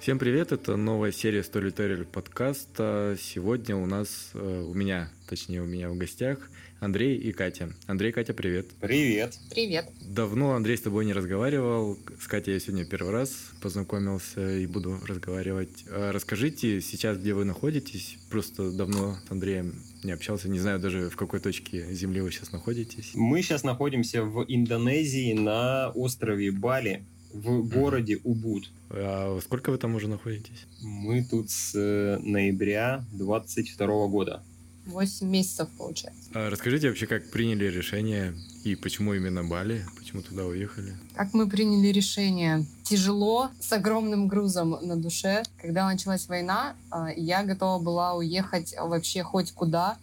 Всем привет, это новая серия Storyteller подкаста. Сегодня у нас, э, у меня, точнее у меня в гостях Андрей и Катя. Андрей, Катя, привет. Привет. Привет. Давно Андрей с тобой не разговаривал. С Катей я сегодня первый раз познакомился и буду разговаривать. А расскажите сейчас, где вы находитесь. Просто давно с Андреем не общался. Не знаю даже, в какой точке Земли вы сейчас находитесь. Мы сейчас находимся в Индонезии на острове Бали в городе Убуд. А сколько вы там уже находитесь? Мы тут с ноября 22 года. 8 месяцев получается. А расскажите вообще, как приняли решение и почему именно Бали? Почему туда уехали? Как мы приняли решение? Тяжело, с огромным грузом на душе. Когда началась война, а, я готова была уехать вообще хоть куда,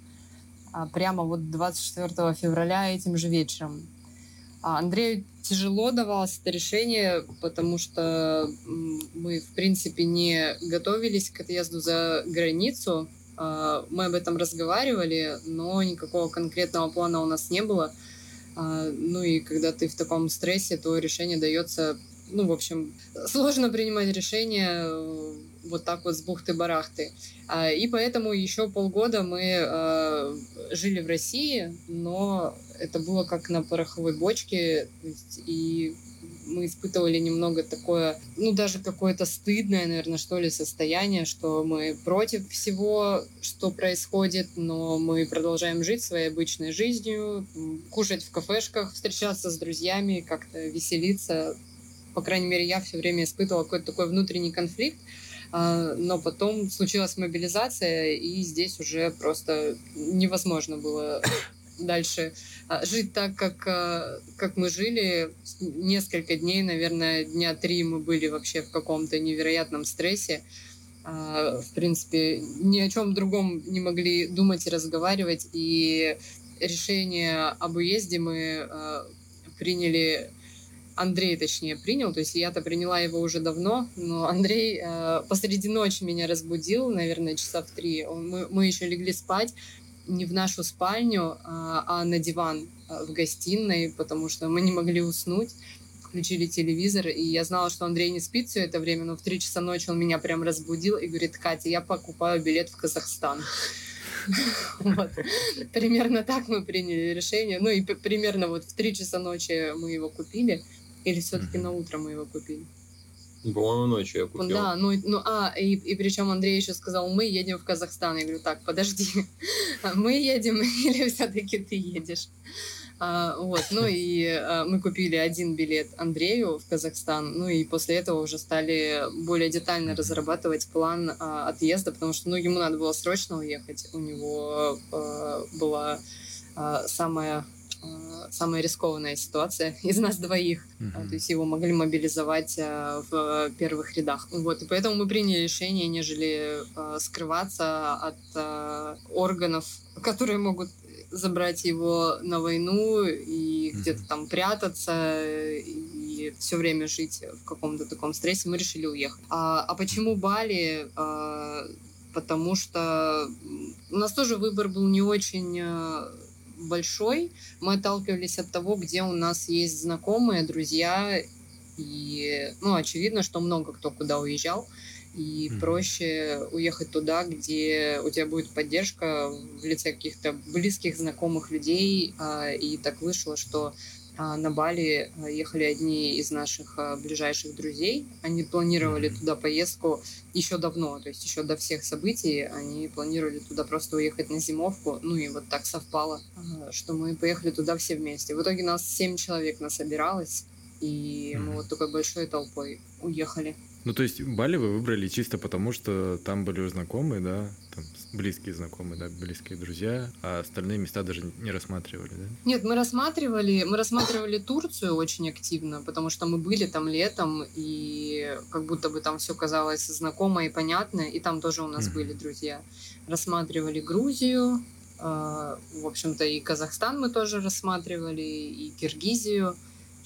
а, прямо вот 24 февраля этим же вечером. А Андрею тяжело давалось это решение, потому что мы, в принципе, не готовились к отъезду за границу. А, мы об этом разговаривали, но никакого конкретного плана у нас не было. А, ну и когда ты в таком стрессе, то решение дается, ну, в общем, сложно принимать решение вот так вот с бухты-барахты. А, и поэтому еще полгода мы жили в России, но это было как на пороховой бочке, и мы испытывали немного такое, ну, даже какое-то стыдное, наверное, что ли, состояние, что мы против всего, что происходит, но мы продолжаем жить своей обычной жизнью, кушать в кафешках, встречаться с друзьями, как-то веселиться. По крайней мере, я все время испытывала какой-то такой внутренний конфликт, а, но потом случилась мобилизация, и здесь уже просто невозможно было дальше а, жить так, как, а, как мы жили. Несколько дней, наверное, дня три мы были вообще в каком-то невероятном стрессе. А, в принципе, ни о чем другом не могли думать и разговаривать. И решение об уезде мы приняли Андрей, точнее, принял, то есть я-то приняла его уже давно, но Андрей э, посреди ночи меня разбудил, наверное, часа в три. Мы, мы еще легли спать, не в нашу спальню, а, а на диван а, в гостиной, потому что мы не могли уснуть. Включили телевизор, и я знала, что Андрей не спит все это время, но в три часа ночи он меня прям разбудил и говорит, Катя, я покупаю билет в Казахстан. Примерно так мы приняли решение. Ну и примерно вот в три часа ночи мы его купили. Или все-таки на утро мы его купили? По-моему, ночью я купил. Да, ну, ну а, и, и причем Андрей еще сказал, мы едем в Казахстан. Я говорю, так, подожди, мы едем или все-таки ты едешь? А, вот, ну и а, мы купили один билет Андрею в Казахстан, ну и после этого уже стали более детально разрабатывать план а, отъезда, потому что, ну, ему надо было срочно уехать, у него а, была а, самая самая рискованная ситуация из нас двоих. Uh-huh. То есть его могли мобилизовать э, в первых рядах. Вот, и поэтому мы приняли решение, нежели э, скрываться от органов, которые могут забрать его на войну и uh-huh. где-то там прятаться и все время жить в каком-то таком стрессе, мы решили уехать. А, а почему Бали? А, потому что у нас тоже выбор был не очень большой. Мы отталкивались от того, где у нас есть знакомые, друзья. И, ну, очевидно, что много кто куда уезжал. И mm-hmm. проще уехать туда, где у тебя будет поддержка в лице каких-то близких, знакомых людей. А, и так вышло, что на Бали а, ехали одни из наших а, ближайших друзей. Они планировали туда поездку еще давно, то есть еще до всех событий. Они планировали туда просто уехать на зимовку. Ну и вот так совпало, что мы поехали туда все вместе. В итоге нас семь человек насобиралось, и мы вот такой большой толпой уехали. Ну, то есть Бали вы выбрали чисто потому, что там были знакомые, да, там близкие знакомые, да, близкие друзья, а остальные места даже не рассматривали, да? Нет, мы рассматривали, мы рассматривали Турцию очень активно, потому что мы были там летом, и как будто бы там все казалось знакомо и понятно, и там тоже у нас mm-hmm. были друзья. Рассматривали Грузию, э, в общем-то, и Казахстан мы тоже рассматривали, и Киргизию.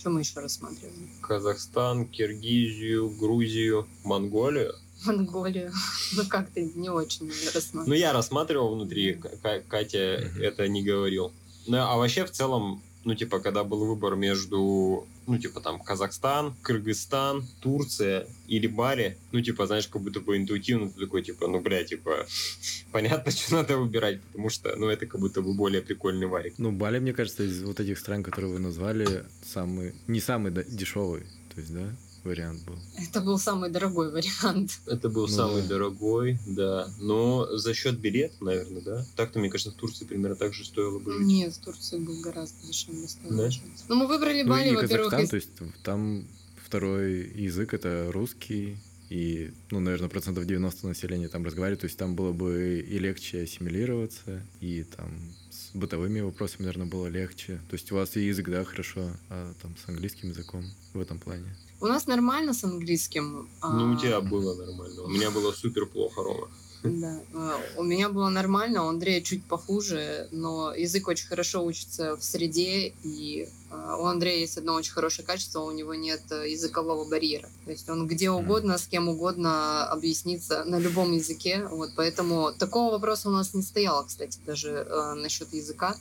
Что мы еще рассматривали? Казахстан, Киргизию, Грузию, Монголию. Монголию. Ну, как-то не очень рассматривал. Ну, я рассматривал внутри, Катя это не говорил. Ну, а вообще, в целом, ну, типа, когда был выбор между, ну, типа, там, Казахстан, Кыргызстан, Турция или Бали, ну, типа, знаешь, как будто бы интуитивно ты такой, типа, ну, бля, типа, понятно, что надо выбирать, потому что, ну, это как будто бы более прикольный варик. Ну, Бали, мне кажется, из вот этих стран, которые вы назвали, самый, не самый дешевый, то есть, да? Вариант был. Это был самый дорогой вариант. Это был ну, самый да. дорогой, да. Но за счет билета, наверное, да? Так-то, мне кажется, в Турции примерно так же стоило бы жить. Нет, в Турции был гораздо дешевле. Да? Ну, мы выбрали Бали, ну, во-первых. Из... То есть там второй язык это русский, и, ну, наверное, процентов 90 населения там разговаривает, то есть там было бы и легче ассимилироваться, и там с бытовыми вопросами, наверное, было легче. То есть у вас и язык, да, хорошо, а там с английским языком в этом плане. У нас нормально с английским. Ну, у тебя а, было нормально. У меня было супер плохо, Рома. Да, а, у меня было нормально, у Андрея чуть похуже, но язык очень хорошо учится в среде, и а, у Андрея есть одно очень хорошее качество, у него нет языкового барьера. То есть он где угодно, с кем угодно объяснится на любом языке. Вот, поэтому такого вопроса у нас не стояло, кстати, даже э, насчет языка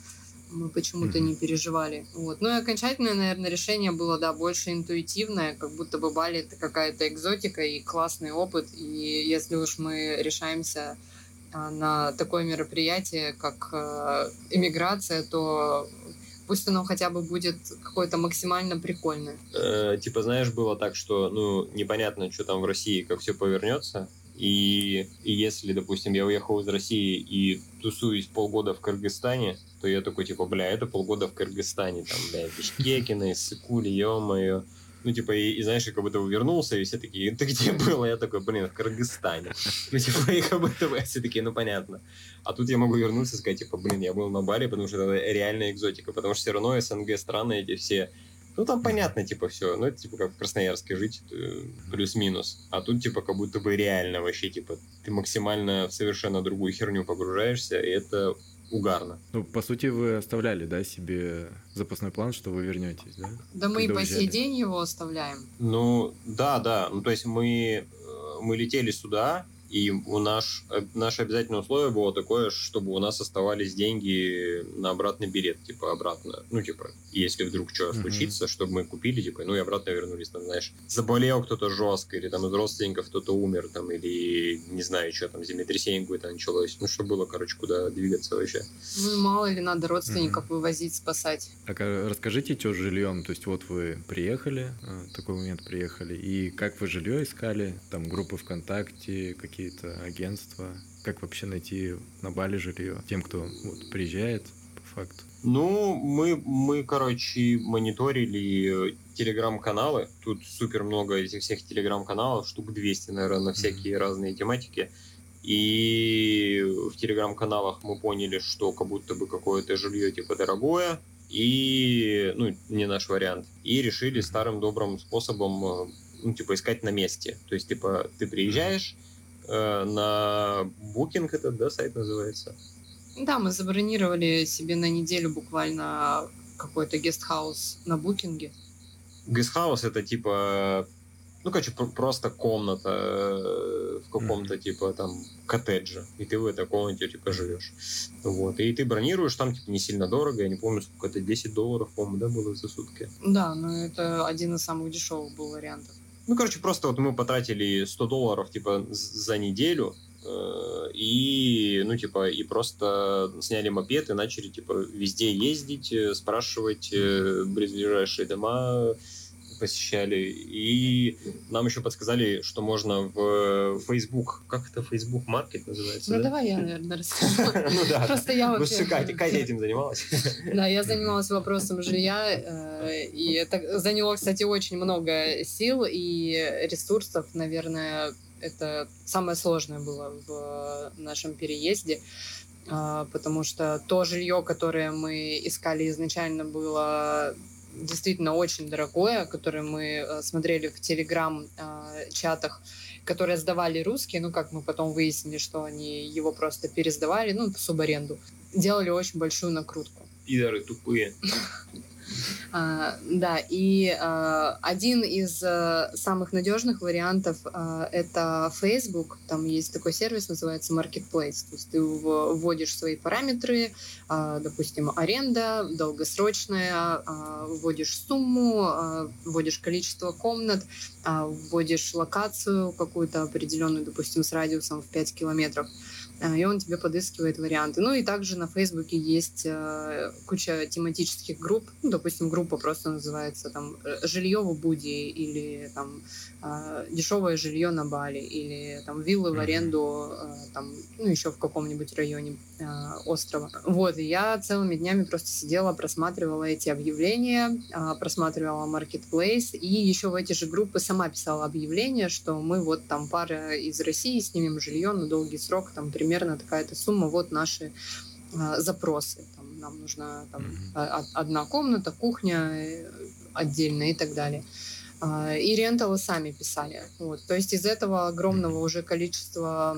мы почему-то mm-hmm. не переживали. Вот. Ну и окончательное, наверное, решение было, да, больше интуитивное, как будто бы Бали это какая-то экзотика и классный опыт. И если уж мы решаемся а, на такое мероприятие, как э, иммиграция, то пусть оно хотя бы будет какое-то максимально прикольное. Э, типа, знаешь, было так, что, ну, непонятно, что там в России, как все повернется, и, и если, допустим, я уехал из России и тусуюсь полгода в Кыргызстане, то я такой, типа, бля, это полгода в Кыргызстане, там, бля, Бишкекина, Иссыкули, ё-моё. Ну, типа, и, и знаешь, как будто вернулся, и все такие, ты где был? Я такой, блин, в Кыргызстане. Ну, типа, и как будто бы все такие, ну, понятно. А тут я могу вернуться и сказать, типа, блин, я был на Бали, потому что это реальная экзотика, потому что все равно СНГ страны эти все ну, там понятно, типа, все. Ну, это, типа, как в Красноярске жить, э, плюс-минус. А тут, типа, как будто бы реально вообще, типа, ты максимально в совершенно другую херню погружаешься, и это угарно. Ну, по сути, вы оставляли, да, себе запасной план, что вы вернетесь, да? Да мы и по сей день его оставляем. Ну, да, да. Ну, то есть мы, э, мы летели сюда, и у наш, э, наше обязательное условие было такое, чтобы у нас оставались деньги на обратный билет, типа обратно. Ну, типа, если вдруг что uh-huh. случится, чтобы мы купили, типа, ну и обратно вернулись, там, знаешь, заболел кто-то жестко, или там из родственников кто-то умер, там, или не знаю, что там, землетрясение какое-то началось. Ну, чтобы было, короче, куда двигаться вообще. Ну, мало ли надо родственников uh-huh. вывозить, спасать. Так, а расскажите, что с жильем? То есть, вот вы приехали, а, такой момент приехали, и как вы жилье искали? Там группы ВКонтакте, какие какие-то агентства? Как вообще найти на Бали жилье тем, кто вот, приезжает по факту? Ну, мы, мы, короче, мониторили телеграм-каналы. Тут супер много этих всех телеграм-каналов, штук 200, наверное, на всякие mm-hmm. разные тематики. И в телеграм-каналах мы поняли, что как будто бы какое-то жилье типа дорогое, и, ну, не наш вариант. И решили старым добрым способом, ну, типа, искать на месте. То есть, типа, ты приезжаешь, Э, на Booking этот, да, сайт называется? Да, мы забронировали себе на неделю буквально какой-то гестхаус на букинге. Гестхаус это типа, ну, короче, просто комната э, в каком-то mm-hmm. типа там коттедже, и ты в этой комнате типа живешь. Вот, и ты бронируешь, там типа не сильно дорого, я не помню, сколько это, 10 долларов, по-моему, да, было за сутки? Да, но это один из самых дешевых был вариантов. Ну, короче, просто вот мы потратили 100 долларов, типа, за неделю, э, и, ну, типа, и просто сняли мопед и начали, типа, везде ездить, э, спрашивать э, ближайшие дома, посещали. И нам еще подсказали, что можно в Facebook, как это Facebook Market называется? Ну, да? давай я, наверное, расскажу. Ну да. Просто я вообще... Катя, этим занималась. Да, я занималась вопросом жилья, э, и это заняло, кстати, очень много сил и ресурсов, наверное, это самое сложное было в нашем переезде а, потому что то жилье, которое мы искали изначально, было действительно очень дорогое, которое мы э, смотрели в телеграм-чатах, которые сдавали русские, ну, как мы потом выяснили, что они его просто пересдавали, ну, в субаренду, делали очень большую накрутку. Пидоры тупые. А, да, и а, один из а, самых надежных вариантов а, это Facebook. Там есть такой сервис, называется Marketplace. То есть ты вводишь свои параметры, допустим, аренда, долгосрочная, вводишь сумму, вводишь количество комнат, вводишь локацию какую-то определенную, допустим, с радиусом в 5 километров. А, и он тебе подыскивает варианты. Ну и также на Фейсбуке есть э, куча тематических групп. Ну, допустим, группа просто называется там э, «Жилье в Убуде» или там э, «Дешевое жилье на Бали» или там «Виллы в аренду» там, ну, еще в каком-нибудь районе острова. Вот, и я целыми днями просто сидела, просматривала эти объявления, просматривала Marketplace и еще в эти же группы сама писала объявления, что мы вот там пара из России снимем жилье на долгий срок, там примерно примерно такая-то сумма, вот наши э, запросы. Там, нам нужна там, mm-hmm. одна комната, кухня э, отдельно и так далее. А, и ренталы сами писали. Вот. То есть из этого огромного уже количества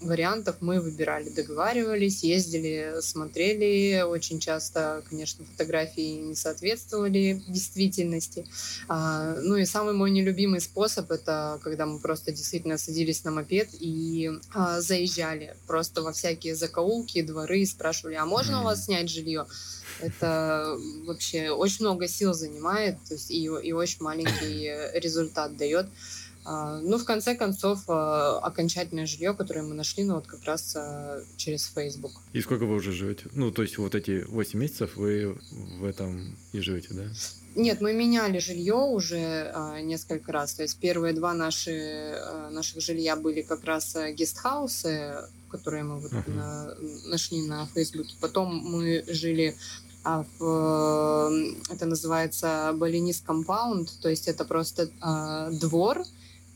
вариантов мы выбирали, договаривались, ездили, смотрели. Очень часто, конечно, фотографии не соответствовали действительности. А, ну и самый мой нелюбимый способ это когда мы просто действительно садились на мопед и а, заезжали просто во всякие закоулки, дворы и спрашивали, а можно у вас снять жилье? Это вообще очень много сил занимает, то есть и, и очень маленький результат дает. А, ну, в конце концов, а, окончательное жилье, которое мы нашли, ну, вот как раз а, через Facebook. И сколько вы уже живете? Ну, то есть вот эти 8 месяцев вы в этом и живете, да? Нет, мы меняли жилье уже а, несколько раз. То есть первые два наши, а, наших жилья были как раз гестхаусы, которые мы вот uh-huh. на, нашли на Фейсбуке. Потом мы жили в, это называется Балинис компаунд, то есть это просто а, двор,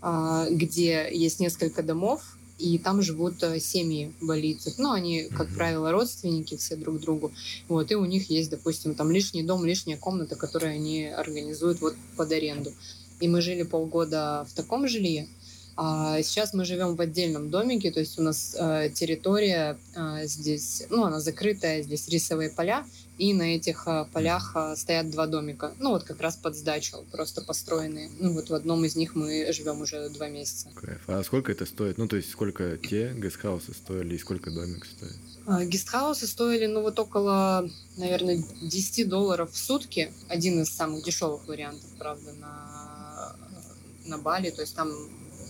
а, где есть несколько домов, и там живут э, семьи болицев. Ну, они, как правило, родственники все друг другу. Вот, и у них есть, допустим, там лишний дом, лишняя комната, которую они организуют вот под аренду. И мы жили полгода в таком жилье, а сейчас мы живем в отдельном домике, то есть у нас э, территория э, здесь, ну, она закрытая, здесь рисовые поля, и на этих э, полях э, стоят два домика, ну, вот как раз под сдачу, просто построенные. Ну, вот в одном из них мы живем уже два месяца. Кайф. А сколько это стоит? Ну, то есть сколько те гестхаусы стоили и сколько домик стоит? А, гестхаусы стоили, ну, вот около, наверное, 10 долларов в сутки. Один из самых дешевых вариантов, правда, на, на Бали. То есть там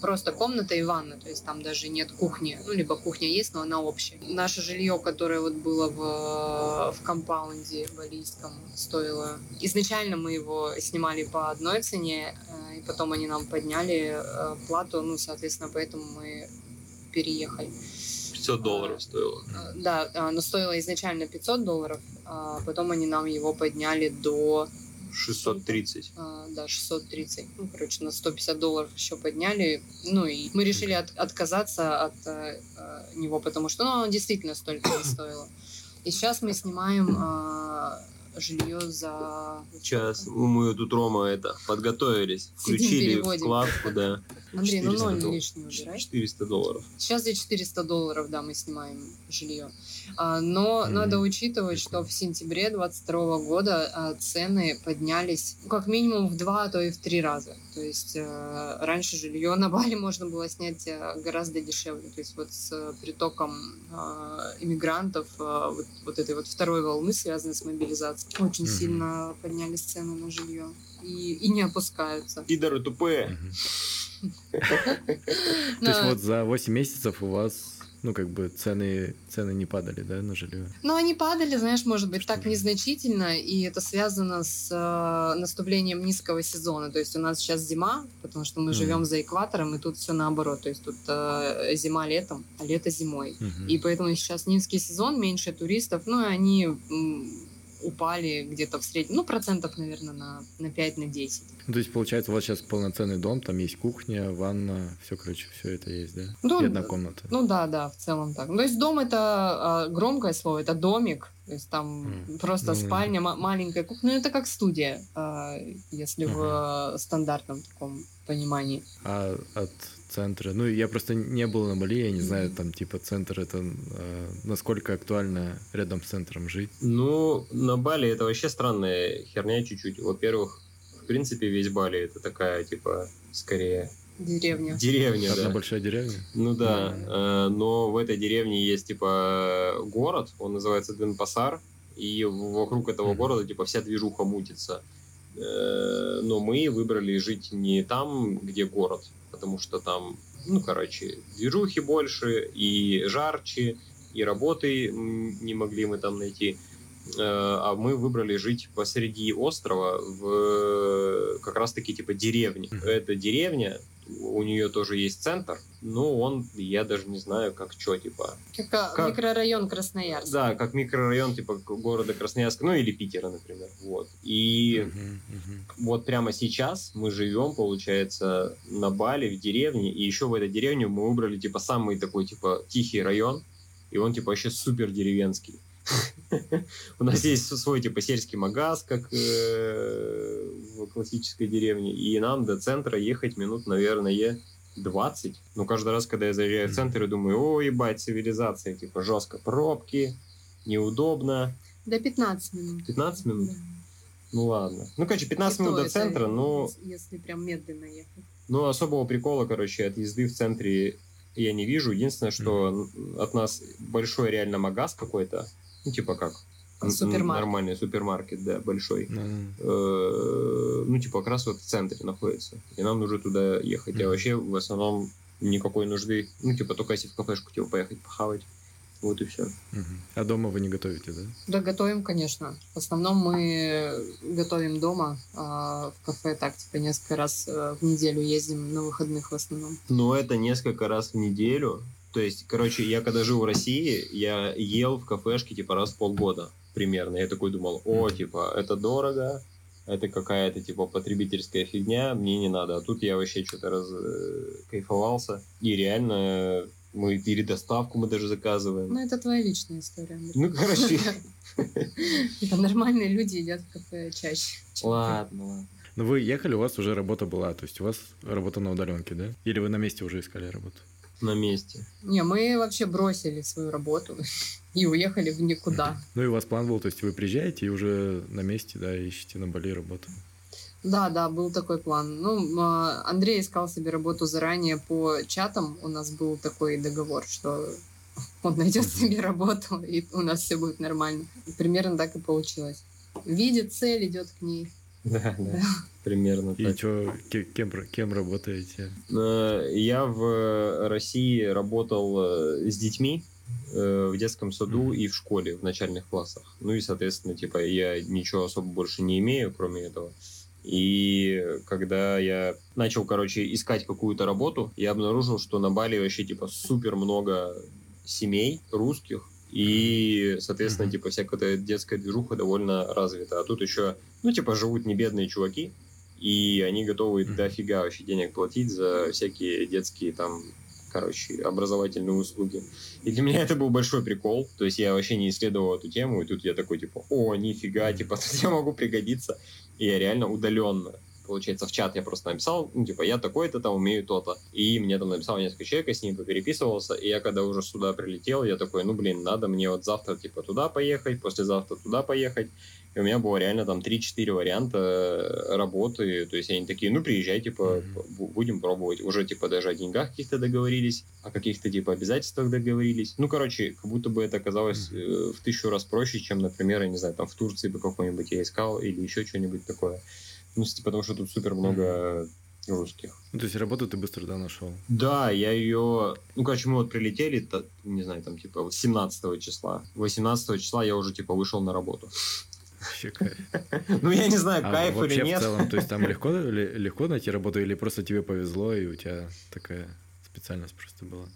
просто комната и ванна, то есть там даже нет кухни, ну, либо кухня есть, но она общая. Наше жилье, которое вот было в, в компаунде балийском, стоило... Изначально мы его снимали по одной цене, э, и потом они нам подняли э, плату, ну, соответственно, поэтому мы переехали. 500 долларов стоило. Э, да, но стоило изначально 500 долларов, а потом они нам его подняли до 630. А, да, 630. Ну, короче, на 150 долларов еще подняли. Ну, и мы решили от, отказаться от э, него, потому что ну, он действительно столько не стоило. И сейчас мы снимаем э, жилье за... Сейчас мы тут, Рома, это, подготовились, включили вкладку, да. Андрей, ну ноль лишний убирай. 400 долларов. Сейчас за 400 долларов, да, мы снимаем жилье. А, но mm-hmm. надо учитывать, что в сентябре 2022 года а, цены поднялись ну, как минимум в два, а то и в три раза. То есть а, раньше жилье на Бали можно было снять а, гораздо дешевле. То есть вот с притоком а, иммигрантов, вот, вот этой вот второй волны, связанной с мобилизацией, очень mm-hmm. сильно поднялись цены на жилье. И, и не опускаются. Пидоры тупые. То есть вот за 8 месяцев у вас ну, как бы цены, цены не падали, да, на жилье? Ну, они падали, знаешь, может быть, так незначительно, и это связано с э, наступлением низкого сезона. То есть у нас сейчас зима, потому что мы mm. живем за экватором, и тут все наоборот. То есть тут э, зима летом, а лето зимой. Mm-hmm. И поэтому сейчас низкий сезон, меньше туристов, ну, и они упали где-то в среднем, ну, процентов, наверное, на, на 5, на 10. Ну, то есть, получается, у вас сейчас полноценный дом, там есть кухня, ванна, все, короче, все это есть, да? Ну, И одна комната. Ну, да, да, в целом так. Ну, то есть, дом это э, громкое слово, это домик, то есть, там mm. просто ну, спальня, м- маленькая кухня, ну, это как студия, э, если uh-huh. в э, стандартном таком понимании. А от центры. Ну, я просто не был на Бали, я не знаю, там, типа, центр это э, насколько актуально рядом с центром жить. Ну, на Бали это вообще странная херня чуть-чуть. Во-первых, в принципе, весь Бали это такая, типа, скорее Деревня. деревня, Одна да. большая деревня. Ну да, э, но в этой деревне есть типа город, он называется Денпасар, и вокруг этого Мгм. города типа вся движуха мутится. Э, Но мы выбрали жить не там, где город, потому что там, ну короче, движухи больше и жарче, и работы не могли мы там найти. Э, А мы выбрали жить посреди острова в как раз-таки типа деревне. Мгм. Это деревня, у нее тоже есть центр, но он, я даже не знаю, как что, типа. Как, а, Как? микрорайон Красноярск. Да, как микрорайон, типа, города Красноярска, ну или Питера, например. Вот. И Мгм, мгм. вот прямо сейчас мы живем, получается, на Бали, в деревне, и еще в этой деревне мы выбрали, типа, самый такой, типа, тихий район, и он, типа, вообще супер деревенский. У нас есть свой, типа, сельский магаз, как э, в классической деревне, и нам до центра ехать минут, наверное, 20. Но каждый раз, когда я заезжаю в центр, я думаю, о, ебать, цивилизация, типа, жестко пробки, неудобно. До 15 минут. 15 минут? Да. Ну ладно. Ну, короче, 15 И минут до центра, но Если прям медленно ехать. Ну, особого прикола, короче, от езды в центре я не вижу. Единственное, что от нас большой реально магаз какой-то. Ну, типа как? Н- Супермаркет. Нормальный супермаркет, да, большой. Ну, Э, Ну, типа как раз вот в центре находится. И нам нужно туда ехать. А Мгм. вообще, в основном, никакой нужды. Ну, типа, только если в кафешку, типа, поехать похавать. Вот и все. мгм. А дома вы не готовите, да? Да, готовим, конечно. В основном мы готовим дома, а в кафе так, типа, несколько раз э, в неделю ездим на выходных в основном. Но это несколько раз в неделю. То есть, короче, я когда жил в России, я ел в кафешке типа раз в полгода примерно. Я такой думал, о, типа, это дорого, это какая-то типа потребительская фигня, мне не надо. А тут я вообще что-то раз э, кайфовался. И реально мы или доставку мы даже заказываем. Ну, это твоя личная история, Андрей. Ну, короче, Типа, Нормальные люди едят в кафе чаще. чем ладно, ладно. Ну, вы ехали, у вас уже работа была, то есть у вас работа на удаленке, да? Или вы на месте уже искали работу? На месте. Не, мы вообще бросили свою работу и уехали в никуда. Ну, и у вас план был, то есть вы приезжаете и уже на месте, да, ищете на Бали работу. Да, да, был такой план. Ну, а, Андрей искал себе работу заранее по чатам. У нас был такой договор, что он найдет себе работу, и у нас все будет нормально. Примерно так и получилось. Видит цель, идет к ней. Да, да. Примерно И так. что, кем, кем работаете? Э, Я в России работал э, с детьми э, в детском саду Мгм. и в школе в начальных классах. Ну и, соответственно, типа я ничего особо больше не имею, кроме этого. И когда я начал, короче, искать какую-то работу, я обнаружил, что на Бали вообще, типа, супер много семей русских, и, соответственно, Мгм. типа, всякая эта детская движуха довольно развита. А тут еще, ну, типа, живут не бедные чуваки, и они готовы Мгм. дофига вообще денег платить за всякие детские там, короче, образовательные услуги. И для меня это был большой прикол. То есть я вообще не исследовал эту тему, и тут я такой, типа, о, нифига, типа, тут я могу пригодиться. И я реально удаленно получается, в чат я просто написал, ну, типа, я такой-то там умею то-то. И мне там написал несколько человек, я с ним переписывался, и я когда уже сюда прилетел, я такой, ну, блин, надо мне вот завтра, типа, туда поехать, послезавтра туда поехать. И у меня было реально там 3-4 варианта э, работы, то есть они такие, ну, приезжай, типа, бу- будем пробовать. Уже, типа, даже о деньгах каких-то договорились, о каких-то, типа, обязательствах договорились. Ну, короче, как будто бы это оказалось э, в тысячу раз проще, чем, например, я не знаю, там в Турции бы какой-нибудь я искал или еще что-нибудь такое. Ну, потому что тут супер много русских. Ну, то есть работу ты быстро, да, нашел? Да, я ее... Ну, короче, мы вот прилетели, та- не знаю, там, типа, вот 17 числа. 18 числа я уже, типа, вышел на работу. Вообще кайф. Ну, я не знаю, А кайф вообще или в нет. целом, то есть там легко, легко найти работу или просто тебе повезло, и у тебя такая специальность просто была?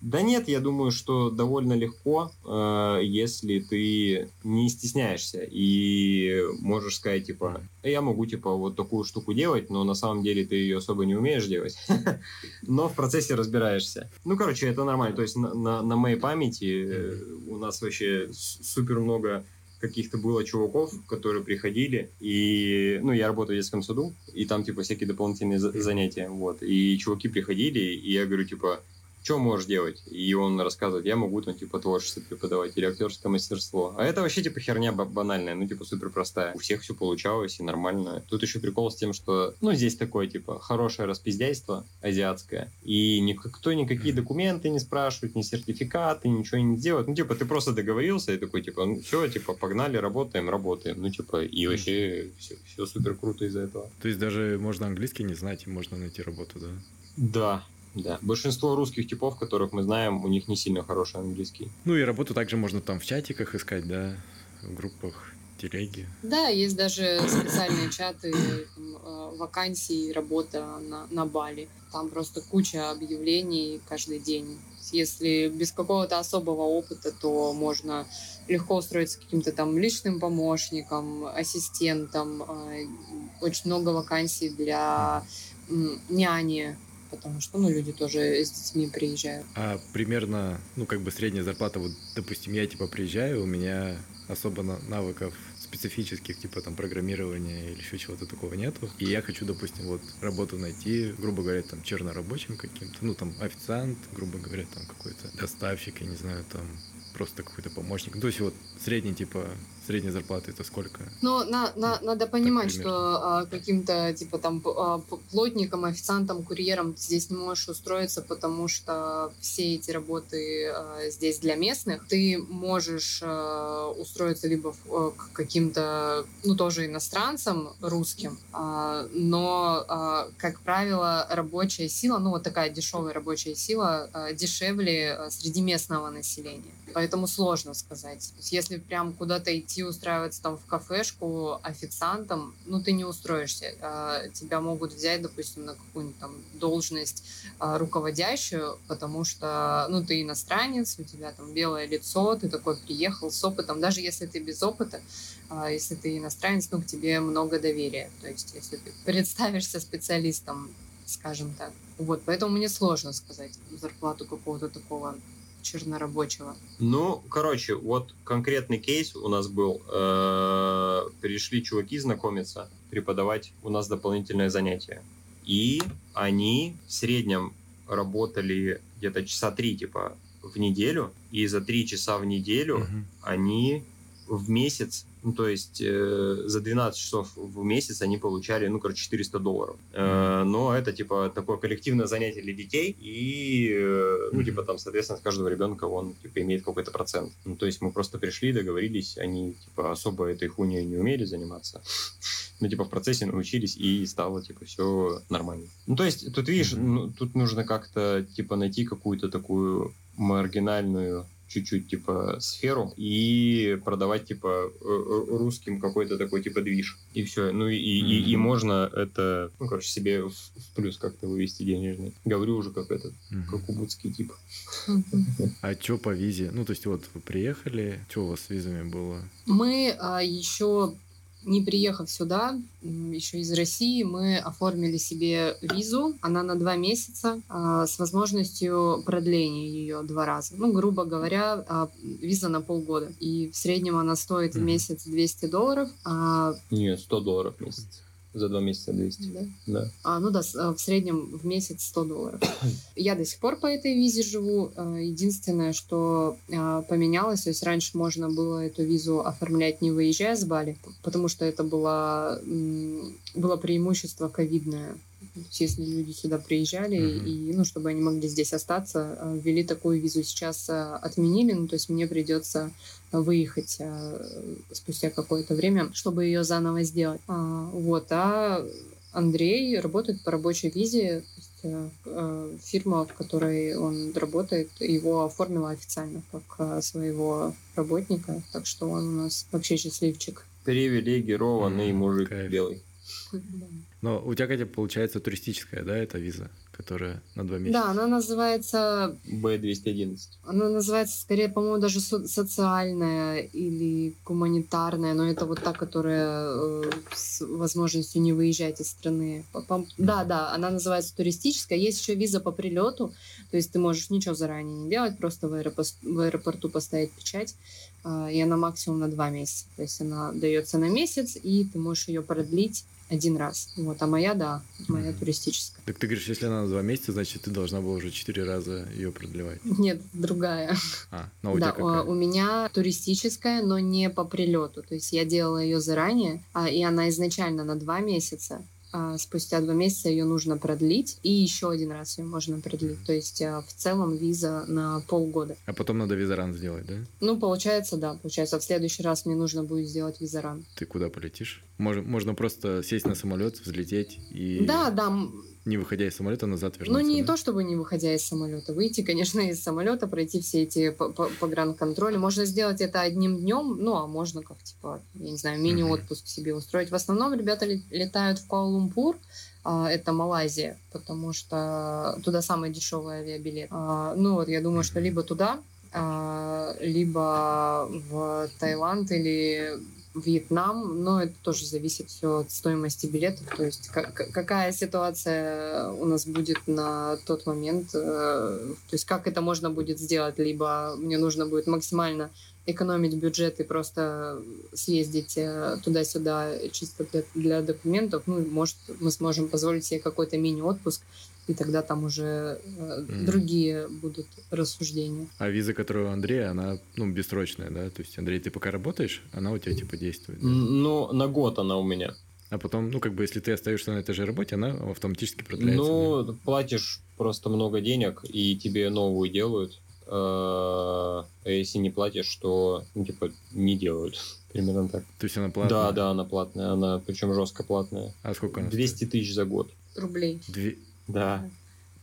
Да нет, я думаю, что довольно легко, э, если ты не стесняешься и можешь сказать, типа, «Э, я могу, типа, вот такую штуку делать, но на самом деле ты ее особо не умеешь делать, но в процессе разбираешься. Ну, короче, это нормально. То есть на, на- на моей памяти э, у нас вообще супер много каких-то было чуваков, которые приходили, и, ну, я работаю в детском саду, и там, типа, всякие дополнительные занятия, вот, и чуваки приходили, и я говорю, типа, что можешь делать? И он рассказывает, я могу там, типа, творчество преподавать или актерское мастерство. А это вообще, типа, херня банальная, ну, типа, супер простая. У всех все получалось и нормально. Тут еще прикол с тем, что, ну, здесь такое, типа, хорошее распиздяйство азиатское, и никто никакие документы не спрашивает, ни сертификаты, ничего не делает. Ну, типа, ты просто договорился и такой, типа, ну, все, типа, погнали, работаем, работаем. Ну, типа, и вообще все, все супер круто из-за этого. То есть даже можно английский не знать, и можно найти работу, да? Да, да. Большинство русских типов, которых мы знаем, у них не сильно хороший английский. Ну и работу также можно там в чатиках искать, да, в группах телеги. Да, есть даже специальные чаты там, э, вакансий, работа на, на Бали. Там просто куча объявлений каждый день. Если без какого-то особого опыта, то можно легко устроиться каким-то там личным помощником, ассистентом. Э, очень много вакансий для няни, потому что, ну, люди тоже с детьми приезжают. А примерно, ну, как бы средняя зарплата, вот, допустим, я, типа, приезжаю, у меня особо навыков специфических, типа там программирования или еще чего-то такого нету. И я хочу, допустим, вот работу найти, грубо говоря, там чернорабочим каким-то, ну там официант, грубо говоря, там какой-то доставщик, я не знаю, там просто какой-то помощник. То есть вот средний типа средняя зарплата это сколько? Ну, на, на, надо понимать, что а, каким-то типа там а, плотником, официантом, курьером ты здесь не можешь устроиться, потому что все эти работы а, здесь для местных. Ты можешь а, устроиться либо в, а, к каким-то, ну, тоже иностранцам, русским, а, но, а, как правило, рабочая сила, ну, вот такая дешевая рабочая сила, а, дешевле а, среди местного населения. Поэтому сложно сказать. Если прям куда-то идти устраиваться там в кафешку официантом, ну ты не устроишься. А, тебя могут взять, допустим, на какую-нибудь там должность а, руководящую, потому что, ну ты иностранец, у тебя там белое лицо, ты такой приехал с опытом. Даже если ты без опыта, а, если ты иностранец, ну к тебе много доверия. То есть если ты представишься специалистом, скажем так. Вот, поэтому мне сложно сказать зарплату какого-то такого чернорабочего? Ну, короче, вот конкретный кейс у нас был. Э, пришли чуваки знакомиться, преподавать у нас дополнительное занятие. И они в среднем работали где-то часа три, типа, в неделю. И за три часа в неделю uh-huh. они в месяц ну, то есть э, за 12 часов в месяц они получали, ну, короче, 400 долларов. Э, но это, типа, такое коллективное занятие для детей, и, э, ну, типа, там, соответственно, с каждого ребенка он, типа, имеет какой-то процент. Ну, то есть мы просто пришли, договорились, они, типа, особо этой хуйней не умели заниматься. Ну, типа, в процессе научились, и стало, типа, все нормально. Ну, то есть, тут, видишь, ну, тут нужно как-то, типа, найти какую-то такую маргинальную чуть-чуть, типа, сферу и продавать, типа, э, э, русским какой-то такой, типа, движ. И все. Ну, и, mm-hmm. и, и можно это, ну, короче, себе в, в плюс как-то вывести денежный. Говорю уже как этот, mm-hmm. как убудский тип. А что по визе? Ну, то есть, вот вы приехали, что у вас с визами было? Мы а, еще не приехав сюда, еще из России, мы оформили себе визу. Она на два месяца а, с возможностью продления ее два раза. Ну, грубо говоря, а, виза на полгода. И в среднем она стоит в месяц 200 долларов. А... Нет, 100 долларов в месяц. За два месяца 200. Да? Да. А, ну да, э, в среднем в месяц 100 долларов. Я до сих пор по этой визе живу. Э, единственное, что э, поменялось, то есть раньше можно было эту визу оформлять не выезжая с Бали, потому что это было, было преимущество ковидное если люди сюда приезжали, mm-hmm. и, ну, чтобы они могли здесь остаться, ввели такую визу. Сейчас отменили, ну, то есть мне придется выехать э, спустя какое-то время, чтобы ее заново сделать. А, вот, а Андрей работает по рабочей визе, фирма, в которой он работает, его оформила официально как своего работника, так что он у нас вообще счастливчик. Привилегированный мужик кайф. белый. Но у тебя, Катя, получается туристическая, да, эта виза, которая на два месяца? Да, она называется... B211. Она называется, скорее, по-моему, даже со- социальная или гуманитарная, но это вот та, которая э, с возможностью не выезжать из страны. Да, да, она называется туристическая. Есть еще виза по прилету, то есть ты можешь ничего заранее не делать, просто в, аэропо- в аэропорту поставить печать а, и она максимум на два месяца. То есть она дается на месяц, и ты можешь ее продлить один раз. Вот, а моя, да, моя туристическая. Так ты говоришь, если она на два месяца, значит, ты должна была уже четыре раза ее продлевать. Нет, другая. А, ну а у да, какая? у меня туристическая, но не по прилету. То есть я делала ее заранее, а, и она изначально на два месяца. А спустя два месяца ее нужно продлить, и еще один раз ее можно продлить. То есть а, в целом виза на полгода. А потом надо визаран сделать, да? Ну, получается, да. Получается, в следующий раз мне нужно будет сделать визаран. Ты куда полетишь? Можно, можно просто сесть на самолет, взлететь и Да, да. Не выходя из самолета назад Ну, вернуться. не да? то, чтобы не выходя из самолета. Выйти, конечно, из самолета, пройти все эти по- по- погранконтроли. Можно сделать это одним днем, ну, а можно как, типа, я не знаю, мини-отпуск себе устроить. В основном ребята ле- летают в Куала-Лумпур, а, это Малайзия, потому что туда самый дешевый авиабилет. А, Ну, вот я думаю, что либо туда, а, либо в Таиланд или Вьетнам, но это тоже зависит все от стоимости билетов, то есть ка- ка- какая ситуация у нас будет на тот момент, э, то есть как это можно будет сделать, либо мне нужно будет максимально экономить бюджет и просто съездить э, туда-сюда чисто для, для документов, ну, может, мы сможем позволить себе какой-то мини-отпуск, и тогда там уже э, другие будут рассуждения. А виза, которая у Андрея, она, ну, бессрочная, да? То есть, Андрей, ты пока работаешь, она у тебя, типа, действует. да? Ну, на год она у меня. А потом, ну, как бы, если ты остаешься на этой же работе, она автоматически продляется. да? Ну, платишь просто много денег, и тебе новую делают. Э, А если не платишь, то, ну, типа, не делают. Примерно так. То есть она платная? Да, да, она платная, она причем жестко платная. А сколько она 200 тысяч за год. Рублей. Две- Да.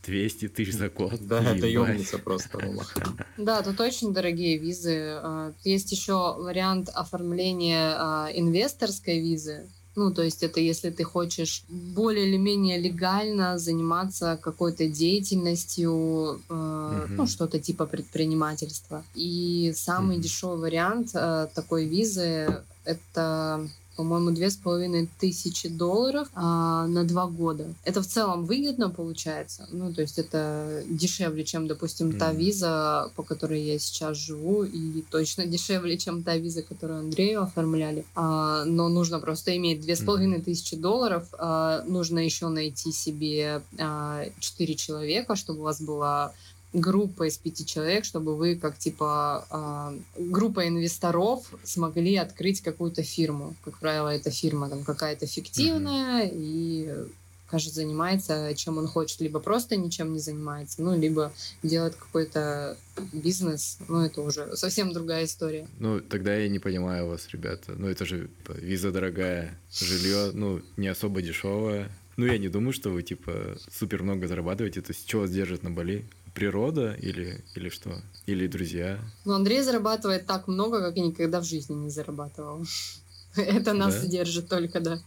200 тысяч за год? Да, это емница просто. Да, тут очень дорогие визы. А, Есть еще вариант оформления а, инвесторской визы. Ну, то есть это если ты хочешь более или менее легально заниматься какой-то деятельностью, э, Мгм. ну, что-то типа предпринимательства. И самый Мгм. дешевый вариант э, такой визы это по-моему, две с половиной тысячи долларов а, на два года. Это в целом выгодно получается. Ну, то есть это дешевле, чем, допустим, та виза, по которой я сейчас живу, и точно дешевле, чем та виза, которую Андрею оформляли. А, но нужно просто иметь две с половиной тысячи долларов. А, нужно еще найти себе а, четыре человека, чтобы у вас была группа из пяти человек, чтобы вы как типа а, группа инвесторов смогли открыть какую-то фирму. Как правило, эта фирма там какая-то фиктивная и каждый занимается чем он хочет, либо просто ничем не занимается, ну, либо делает какой-то бизнес, ну, это уже совсем другая история. Ну, тогда я не понимаю вас, ребята. Ну, это же типа, виза дорогая, жилье, ну, не особо дешевое. Ну, я не думаю, что вы, типа, супер много зарабатываете. То есть, что вас держит на Бали? Природа или, или что? Или друзья? Но Андрей зарабатывает так много, как я никогда в жизни не зарабатывал. Это нас Да? держит только, да.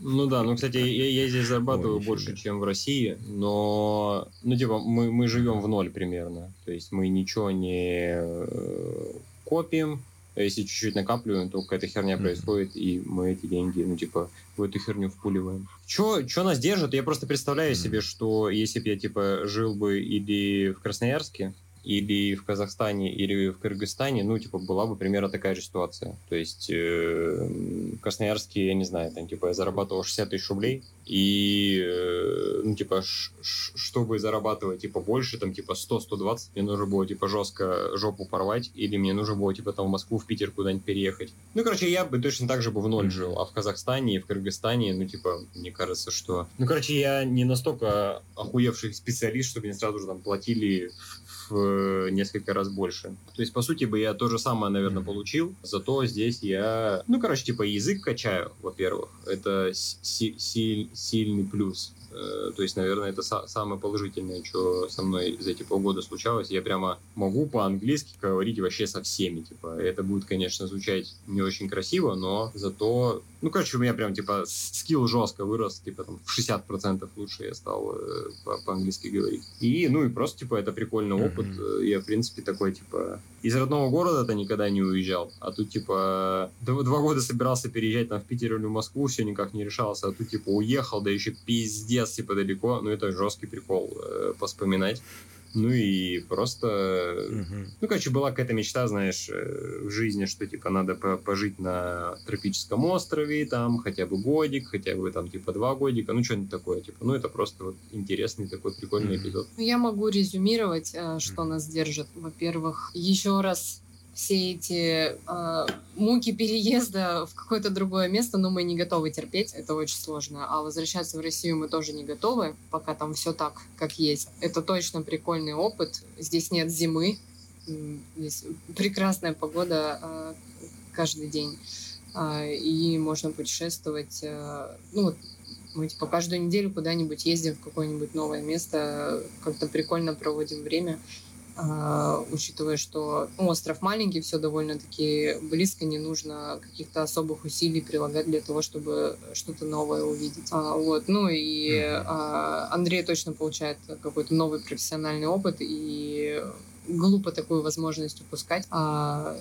Ну да, ну, кстати, я, я здесь зарабатываю Ой, больше, чем в России, но, ну, типа, мы, мы живем в ноль примерно. То есть мы ничего не э, копим, если чуть-чуть накапливаем, то какая-то херня Мгм. происходит, и мы эти деньги, ну, типа, в эту херню впуливаем. Чё, чё нас держит? Я просто представляю Мгм. себе, что если бы я, типа, жил бы или в Красноярске, или в Казахстане, или в Кыргызстане, ну, типа, была бы примерно такая же ситуация. То есть э, в Красноярске, я не знаю, там, типа, я зарабатывал 60 тысяч рублей, и, э, ну, типа, ш- ш- чтобы зарабатывать, типа, больше, там, типа, 100-120, мне нужно было, типа, жестко жопу порвать, или мне нужно было, типа, там, в Москву, в Питер куда-нибудь переехать. Ну, короче, я бы точно так же бы в ноль жил, а в Казахстане и в Кыргызстане, ну, типа, мне кажется, что... Ну, короче, я не настолько охуевший специалист, чтобы мне сразу же там платили в э, несколько раз больше. То есть, по сути, бы я то же самое, наверное, получил, зато здесь я, ну, короче, типа, язык качаю, во-первых, это си- си- сильный плюс. Э, То есть, наверное, это са- самое положительное, что со мной за эти полгода случалось. Я прямо могу по-английски говорить вообще со всеми. Типа, это будет, конечно, звучать не очень красиво, но зато... Ну, короче, у меня прям, типа, скилл жестко вырос. Типа, там, в 60% лучше я стал э, по- по-английски говорить. И, ну, и просто, типа, это прикольный опыт. Э, Я, в принципе, такой, типа... Из родного города-то никогда не уезжал. А тут, типа, два, года собирался переезжать там в Питер или в Москву, все никак не решался. А тут, типа, уехал, да еще пиздец, типа, далеко. Ну, это жесткий прикол э, поспоминать. Ну и просто... Мгм. Ну, короче, была какая-то мечта, знаешь, э, в жизни, что, типа, надо по- пожить на тропическом острове, там, хотя бы годик, хотя бы, там, типа, два годика, ну, что-нибудь такое, типа, ну, это просто вот интересный такой прикольный Мгм. эпизод. Ну, Я могу резюмировать, э, что нас держит. Во-первых, еще раз все эти э, муки переезда в какое-то другое место, но мы не готовы терпеть, это очень сложно. А возвращаться в Россию мы тоже не готовы, пока там все так, как есть. Это точно прикольный опыт. Здесь нет зимы, здесь прекрасная погода э, каждый день. А, И можно путешествовать. э, Ну, вот мы типа каждую неделю куда-нибудь ездим в какое-нибудь новое место, как-то прикольно проводим время, учитывая, что ну, остров маленький, все довольно-таки близко, не нужно каких-то особых усилий прилагать для того, чтобы что-то новое увидеть. А, вот, ну и а, Андрей точно получает какой-то новый профессиональный опыт и глупо такую возможность упускать. А,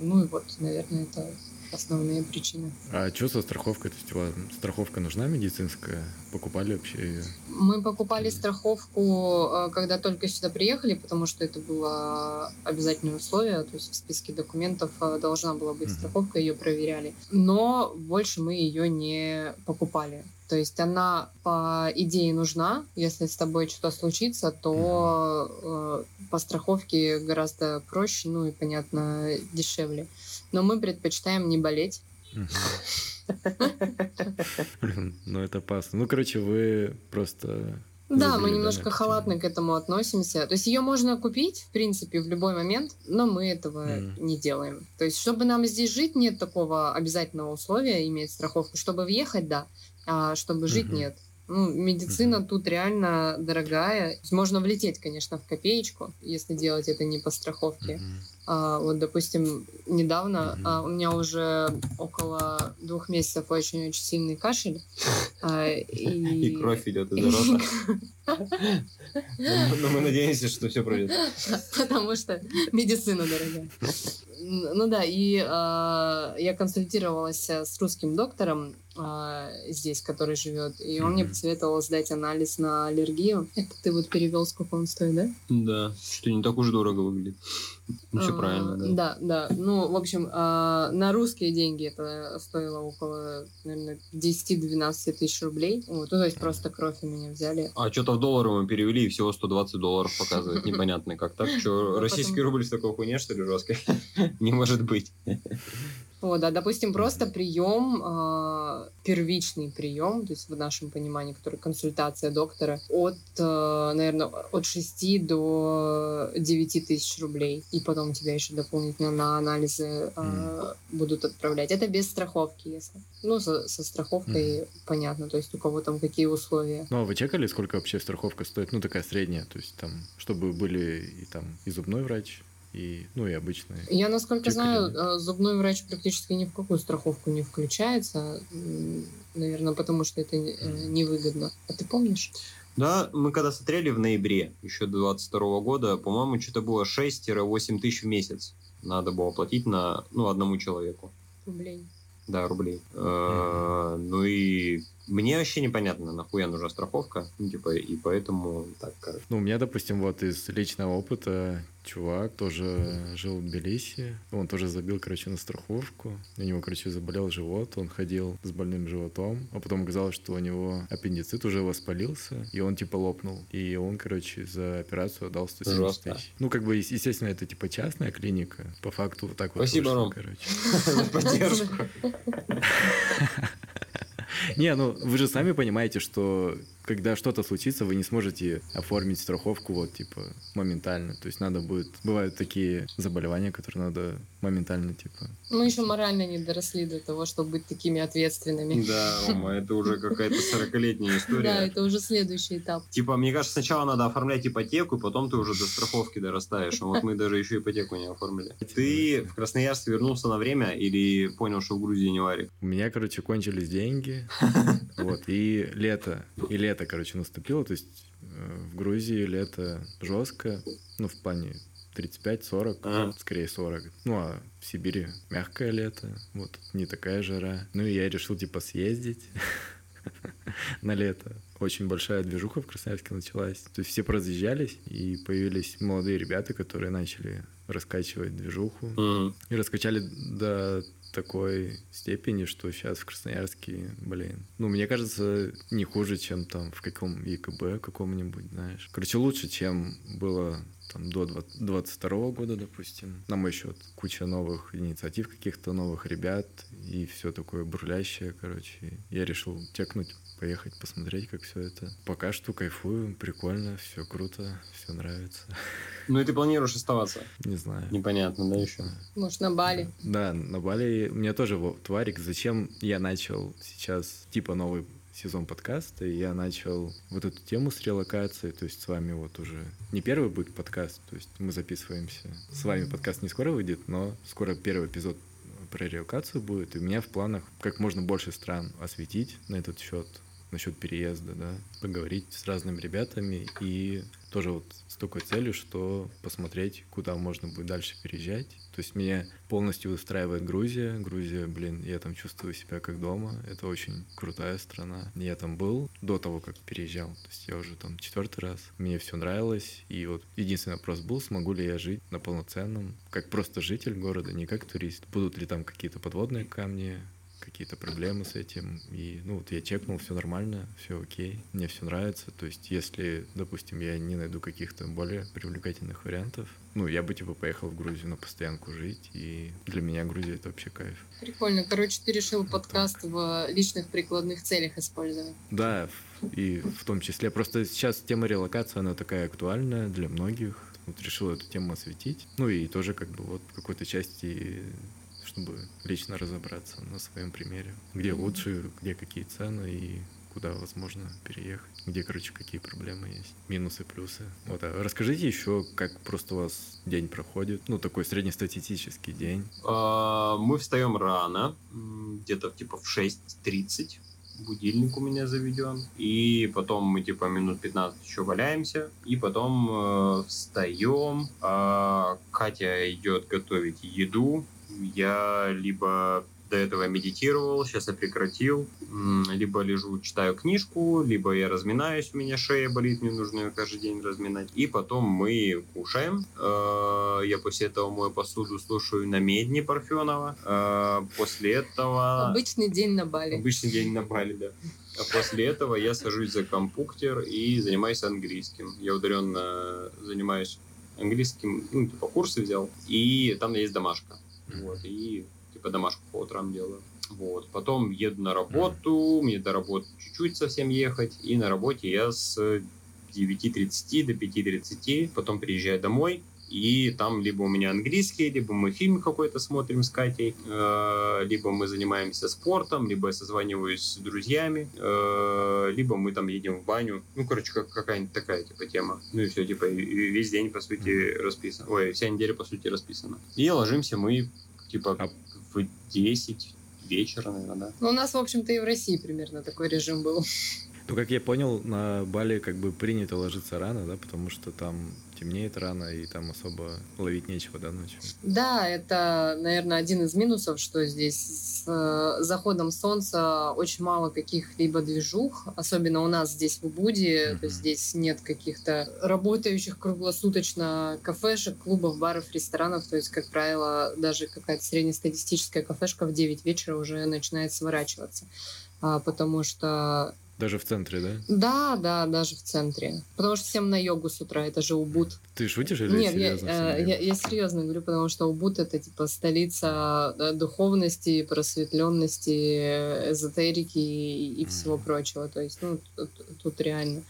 ну и вот, наверное, это основные причины. А что со страховкой? То есть вам страховка нужна медицинская? Покупали вообще ее? Мы покупали страховку, э, когда только сюда приехали, потому что это было обязательное условие, то есть в списке документов э, должна была быть страховка, ее проверяли. Но больше мы ее не покупали. То есть она по идее нужна, если с тобой что-то случится, то э, по страховке гораздо проще, ну и понятно дешевле. Но мы предпочитаем не болеть. Ну, это опасно. Ну, короче, вы просто... Да, мы немножко халатно к этому относимся. То есть ее можно купить, в принципе, в любой момент, но мы этого не делаем. То есть, чтобы нам здесь жить, нет такого обязательного условия иметь страховку. Чтобы въехать, да, а чтобы жить, нет. Ну, медицина Мгм. тут реально дорогая. Можно влететь, конечно, в копеечку, если делать это не по страховке. Мгм. А, вот, допустим, недавно Мгм. а, у меня уже около двух месяцев очень-очень сильный кашель. а, и... И кровь идет из рота. Но мы надеемся, что все пройдет. Потому что медицина дорогая. Ну да, и э, я консультировалась с русским доктором здесь, который живет, и он мне Мгм. посоветовал сдать анализ на аллергию. Это ты вот перевел, сколько он стоит, да? Да, что не так уж дорого выглядит. Ну, все А, правильно, да. Да, да. Ну, в общем, а, на русские деньги это стоило около, наверное, 10-12 тысяч рублей. Вот, ну, то есть просто кровь у меня взяли. А что-то в доллары мы перевели, и всего 120 долларов показывает. Непонятно как так. Что, российский рубль с такой хуйне, что ли, жесткой? Не может быть. Вот, да, допустим, просто прием, а, первичный прием, то есть в нашем понимании, который консультация доктора, от, наверное, от 6 до 9 тысяч рублей. И потом тебя еще дополнительно на анализы а, будут отправлять. Это без страховки, если. Ну, со, со страховкой понятно, то есть у кого там какие условия. Ну, а вы чекали, сколько вообще страховка стоит? Ну, такая средняя, то есть там, чтобы были и там и зубной врач, и, ну, и обычные. Я, насколько Чекали, знаю, э, зубной врач практически ни в какую страховку не включается. Наверное, потому что это э, невыгодно. А ты помнишь? Да, мы когда смотрели в ноябре еще 22 года, по-моему, что-то было 6-8 тысяч в месяц надо было платить на, ну, одному человеку. Рублей. Да, рублей. Э, Ну и мне вообще непонятно, нахуя нужна страховка. Ну, типа, и поэтому так, короче. Ну, у меня, допустим, вот из личного опыта чувак тоже жил в Тбилиси. Он тоже забил, короче, на страховку. У него, короче, заболел живот. Он ходил с больным животом. А потом оказалось, что у него аппендицит уже воспалился. И он, типа, лопнул. И он, короче, за операцию отдал 170 Жестко. тысяч. Ну, как бы, ес- естественно, это, типа, частная клиника. По факту вот так вот Спасибо, Ром. короче. Поддержку. Не, ну вы же сами понимаете, что когда что-то случится, вы не сможете оформить страховку вот типа моментально. То есть надо будет... Бывают такие заболевания, которые надо моментально типа... Мы еще морально не доросли до того, чтобы быть такими ответственными. Да, Рома, это уже какая-то 40-летняя Да, история. это уже следующий этап. Типа, мне кажется, сначала надо оформлять ипотеку, потом ты уже до страховки дорастаешь. А вот мы даже еще ипотеку не оформили. Ты в Красноярск вернулся на время или понял, что в Грузии не варик? У меня, короче, кончились деньги. Вот, и лето. И лето, короче, наступило. То есть э, в Грузии лето жестко. Ну, в плане 35-40, Ага. скорее 40. Ну, а в Сибири мягкое лето, вот, не такая жара. Ну, и я решил, типа, съездить на лето. Очень большая движуха в Красноярске началась. То есть все разъезжались, и появились молодые ребята, которые начали раскачивать движуху. Мгм. И раскачали до такой степени, что сейчас в Красноярске, блин, ну, мне кажется, не хуже, чем там в каком ЕКБ каком-нибудь, знаешь. Короче, лучше, чем было там до 22 года, допустим. На мой счет куча новых инициатив, каких-то новых ребят и все такое бурлящее, короче. Я решил текнуть, поехать посмотреть, как все это. Пока что кайфую, прикольно, все круто, все нравится. Ну и ты планируешь оставаться? Не знаю. Непонятно, да, еще? Может, на Бали? Да, на Бали у меня тоже вот тварик. Зачем я начал сейчас типа новый сезон подкаста, и я начал вот эту тему с релокацией, то есть с вами вот уже не первый будет подкаст, то есть мы записываемся. С вами подкаст не скоро выйдет, но скоро первый эпизод про релокацию будет, и у меня в планах как можно больше стран осветить на этот счет, насчет переезда, да, поговорить с разными ребятами и тоже вот с такой целью, что посмотреть, куда можно будет дальше переезжать. То есть меня полностью устраивает Грузия. Грузия, блин, я там чувствую себя как дома. Это очень крутая страна. Я там был до того, как переезжал. То есть я уже там четвертый раз. Мне все нравилось. И вот единственный вопрос был, смогу ли я жить на полноценном, как просто житель города, не как турист. Будут ли там какие-то подводные камни, какие-то проблемы с этим. И, ну, вот я чекнул, все нормально, все окей, мне все нравится. То есть, если, допустим, я не найду каких-то более привлекательных вариантов, ну, я бы, типа, поехал в Грузию на постоянку жить, и для меня Грузия — это вообще кайф. Прикольно. Короче, ты решил подкаст в личных прикладных целях использовать. Да, и в том числе, просто сейчас тема релокации, она такая актуальная для многих. Вот решил эту тему осветить. Ну и тоже как бы вот в какой-то части чтобы лично разобраться на своем примере. Где лучше, где какие цены и куда возможно переехать. Где, короче, какие проблемы есть. Минусы, плюсы. Вот, а расскажите еще, как просто у вас день проходит. Ну, такой среднестатистический день. А, Мы встаем рано, где-то типа в 6.30. Будильник у меня заведен. И потом мы типа минут 15 еще валяемся. И потом э, встаем. А, Катя идет готовить еду. Я либо до этого медитировал, сейчас я прекратил. Либо лежу, читаю книжку, либо я разминаюсь, у меня шея болит, мне нужно ее каждый день разминать. И потом мы кушаем. Э, Я после этого мою посуду слушаю на медне Парфенова. Э, После этого... Обычный день на Бали. Обычный день на Бали, да. А после этого я сажусь за компьютер и занимаюсь английским. Я удаленно занимаюсь английским, ну, типа курсы взял, и там есть домашка. Вот, и типа домашку по утрам делаю. Вот. Потом еду на работу, мне до работы чуть-чуть совсем ехать, и на работе я с 9.30 до 5.30, потом приезжаю домой, и там либо у меня английский, либо мы фильм какой-то смотрим с Катей, э, либо мы занимаемся спортом, либо я созваниваюсь с друзьями, э, либо мы там едем в баню. Ну, короче, как, какая-нибудь такая, типа, тема. Ну и все, типа, и- весь день, по сути, расписан. Ой, вся неделя, по сути, расписана. И ложимся мы, типа, А- в 10 вечера, наверное, да. Ну, у нас, в общем-то, и в России примерно такой режим был. Ну, как я понял, на Бали как бы принято ложиться рано, да, потому что там темнеет рано, и там особо ловить нечего, да, ночью. Да, это, наверное, один из минусов, что здесь с э, заходом солнца очень мало каких-либо движух, особенно у нас здесь в Убуде, то есть здесь нет каких-то работающих круглосуточно кафешек, клубов, баров, ресторанов, то есть, как правило, даже какая-то среднестатистическая кафешка в 9 вечера уже начинает сворачиваться, А, потому что Даже в центре, да? да, да, даже в центре. Потому что всем на йогу с утра, это же Убуд. Ты шутишь или Нет, я, серьезно? э, я, время? я серьезно говорю, потому что Убуд это типа столица э, духовности, просветленности, эзотерики и, и всего Мгм. прочего. То есть, ну, тут, тут реально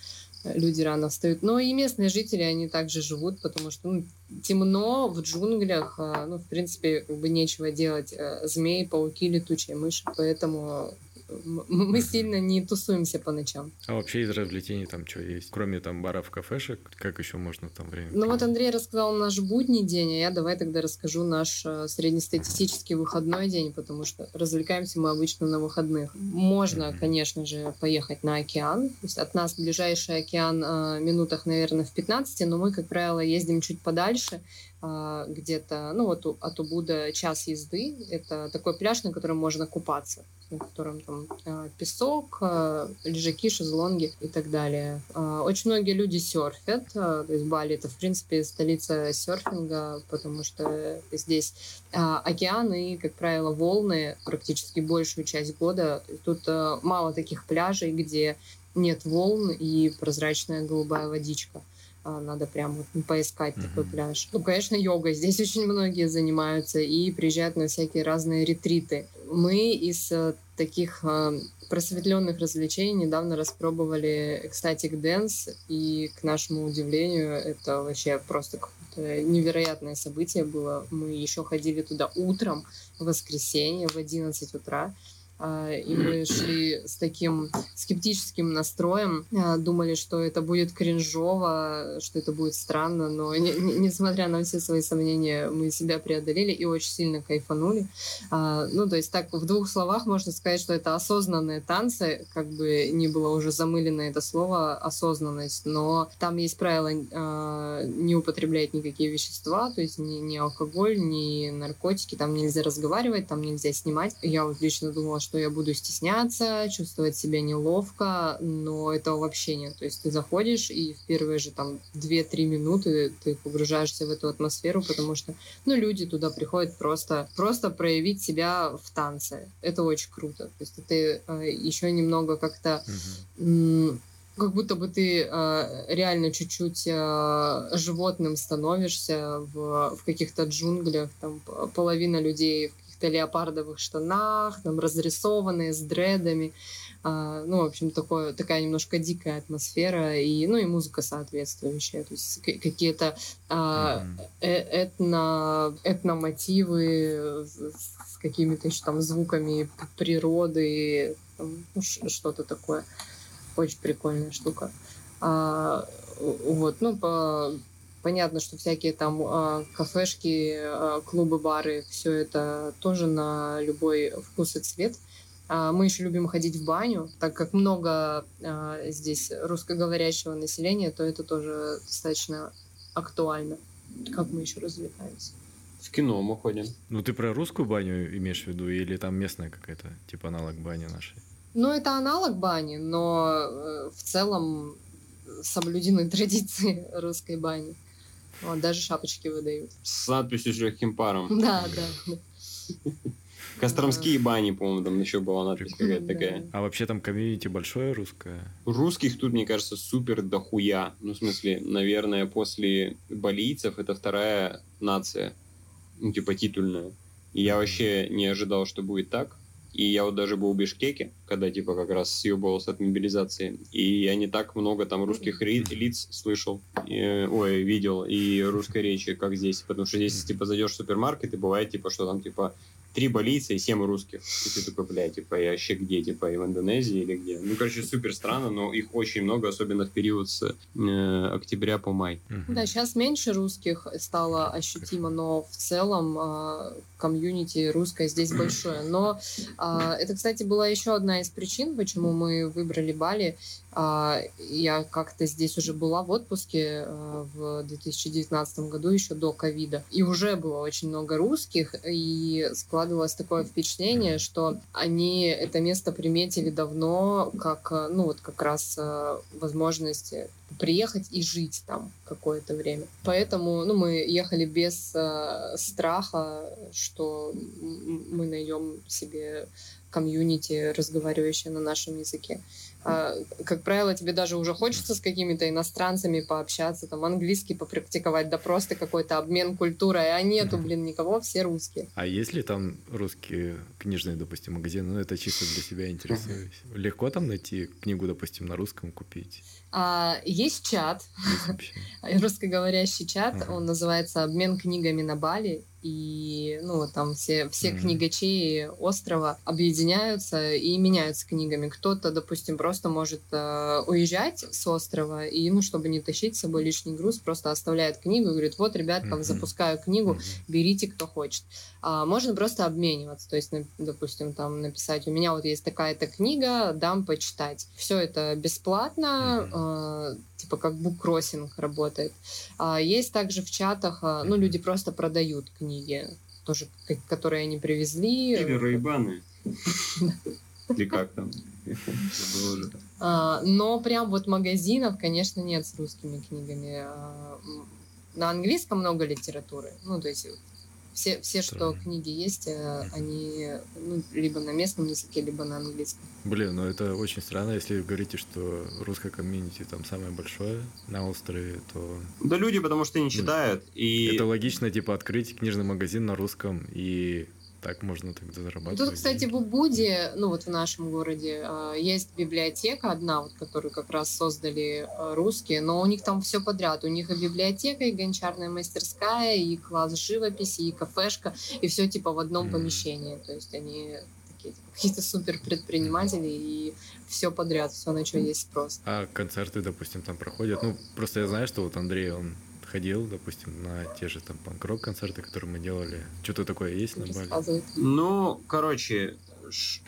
люди рано встают. Но и местные жители, они также живут, потому что ну, темно в джунглях, э, ну, в принципе, как бы нечего делать. Э, Змеи, пауки, летучие мыши, поэтому мы сильно не тусуемся по ночам. А вообще из развлечений там что есть? Кроме там баров, кафешек, как еще можно там время? Ну вот? Андрей рассказал наш будний день, а я давай тогда расскажу наш э, среднестатистический выходной день, потому что развлекаемся мы обычно на выходных. Можно, Мгм. конечно же, поехать на океан. То есть от нас ближайший океан э, минутах, наверное, в 15, но мы, как правило, ездим чуть подальше, э, где-то, ну вот от Убуда час езды. Это такой пляж, на котором можно купаться. На котором там э, песок, э, лежаки, шезлонги и так далее. Э, очень многие люди серфят, то есть Бали это, в принципе, столица серфинга, потому что здесь океан и, как правило, волны практически большую часть года. Тут мало таких пляжей, где нет волн и прозрачная голубая водичка. А, надо прям вот поискать mm-hmm. такой пляж. Ну, конечно, йога. Здесь очень многие занимаются и приезжают на всякие разные ретриты. Мы из э, таких э, просветленных развлечений недавно распробовали ecstatic dance, и, к нашему удивлению, это вообще просто какое-то невероятное событие было. Мы еще ходили туда утром, в воскресенье, в 11 утра, а, и мы шли с таким скептическим настроем, а, думали, что это будет кринжово, что это будет странно, но не, не, несмотря на все свои сомнения, мы себя преодолели и очень сильно кайфанули. А, ну, то есть так в двух словах можно сказать, что это осознанные танцы, как бы не было уже замылено это слово осознанность, но там есть правило не употреблять никакие вещества, то есть ни, ни алкоголь, ни наркотики, там нельзя разговаривать, там нельзя снимать. Я вот лично думала, что что я буду стесняться, чувствовать себя неловко, но этого вообще нет. То есть ты заходишь, и в первые же там 2-3 минуты ты погружаешься в эту атмосферу, потому что, ну, люди туда приходят просто, просто проявить себя в танце. Это очень круто. То есть ты э, еще немного как-то... Как будто бы ты э, реально чуть-чуть э, животным становишься в, в каких-то джунглях, там половина людей каких-то леопардовых штанах, там разрисованные с дредами. А, ну, в общем, такое, такая немножко дикая атмосфера, и, ну, и музыка соответствующая. То есть какие-то а, э этно, этномотивы с какими-то еще там звуками природы, там, ну, что-то такое. Очень прикольная штука. А, вот, ну, по Понятно, что всякие там э, кафешки, э, клубы, бары, все это тоже на любой вкус и цвет. А мы еще любим ходить в баню, так как много э, здесь русскоговорящего населения, то это тоже достаточно актуально. Как мы еще развлекаемся? В кино мы ходим. Ну, ты про русскую баню имеешь в виду, или там местная какая-то, типа аналог бани нашей? Ну, это аналог бани, но э, в целом соблюдены традиции русской бани. Вот, даже шапочки выдают. С надписью с легким паром. Да, да. Костромские бани, по-моему, там еще была надпись какая-то такая. А вообще там комьюнити большое русское? Русских тут, мне кажется, супер дохуя. Ну, в смысле, наверное, после балийцев это вторая нация. Ну, типа титульная. И я вообще не ожидал, что будет так. И я вот даже был в Бишкеке, когда типа как раз съебывался от мобилизации. И я не так много там русских лиц слышал, и, ой, видел, и русской речи, как здесь. Потому что здесь, типа, зайдешь в супермаркет, и бывает, типа, что там, типа, три болийца и семь русских. И ты такой, бля, типа, я вообще где, типа, и в Индонезии или где? Ну, короче, супер странно, но их очень много, особенно в период с э, октября по май. Да, сейчас меньше русских стало ощутимо, но в целом э, комьюнити русское здесь большое. Но э, это, кстати, была еще одна из причин, почему мы выбрали Бали. Э, я как-то здесь уже была в отпуске э, в 2019 году, еще до ковида, и уже было очень много русских, и складывалось складывалось такое впечатление, что они это место приметили давно, как, э, ну, вот как раз э, возможность приехать и жить там какое-то время. Поэтому, ну, мы ехали без э, страха, что мы найдем себе комьюнити, разговаривающее на нашем языке. А, как правило, тебе даже уже хочется с какими-то иностранцами пообщаться, там английский попрактиковать, да просто какой-то обмен культурой, а нету, блин, никого, все русские. А есть ли там русские книжные, допустим, магазины? Ну, это чисто для себя интересуюсь. Легко там найти книгу, допустим, на русском купить? А, есть чат, русскоговорящий чат, он называется «Обмен книгами на Бали», и ну там все все книгачи острова объединяются и меняются книгами. Кто-то, допустим, просто может э, уезжать с острова и ну чтобы не тащить с собой лишний груз, просто оставляет книгу и говорит: вот, ребят, там запускаю книгу, берите, кто хочет. А, можно просто обмениваться, то есть, допустим, там написать: у меня вот есть такая-то книга, дам почитать. Все это бесплатно. А, типа как буккроссинг работает. А есть также в чатах, а, ну, люди просто продают книги, тоже, которые они привезли. Или рейбаны. Или как там? А, Но прям вот магазинов, конечно, нет с русскими книгами. А, На английском много литературы. Ну, то есть все, все что книги есть, э, они ну, либо на местном языке, либо на английском. Блин, ну это очень странно, если вы говорите, что русское комьюнити там самое большое на острове, то Да люди, потому что не читают. И это логично, типа, открыть книжный магазин на русском, и так можно тогда зарабатывать. Тут, кстати, деньги. в Убуде, ну вот в нашем городе, э, есть библиотека одна, вот, которую как раз создали э, русские, но у них там все подряд. У них и библиотека, и гончарная мастерская, и класс живописи, и кафешка, и все типа в одном Мгм. помещении. То есть они такие типа, какие-то супер предприниматели, и все подряд, все на что есть спрос. А концерты, допустим, там проходят. Ну, просто я знаю, что вот Андрей, он ходил, допустим, на те же там панк-рок концерты, которые мы делали. Что-то такое есть на Бали? Ну, короче,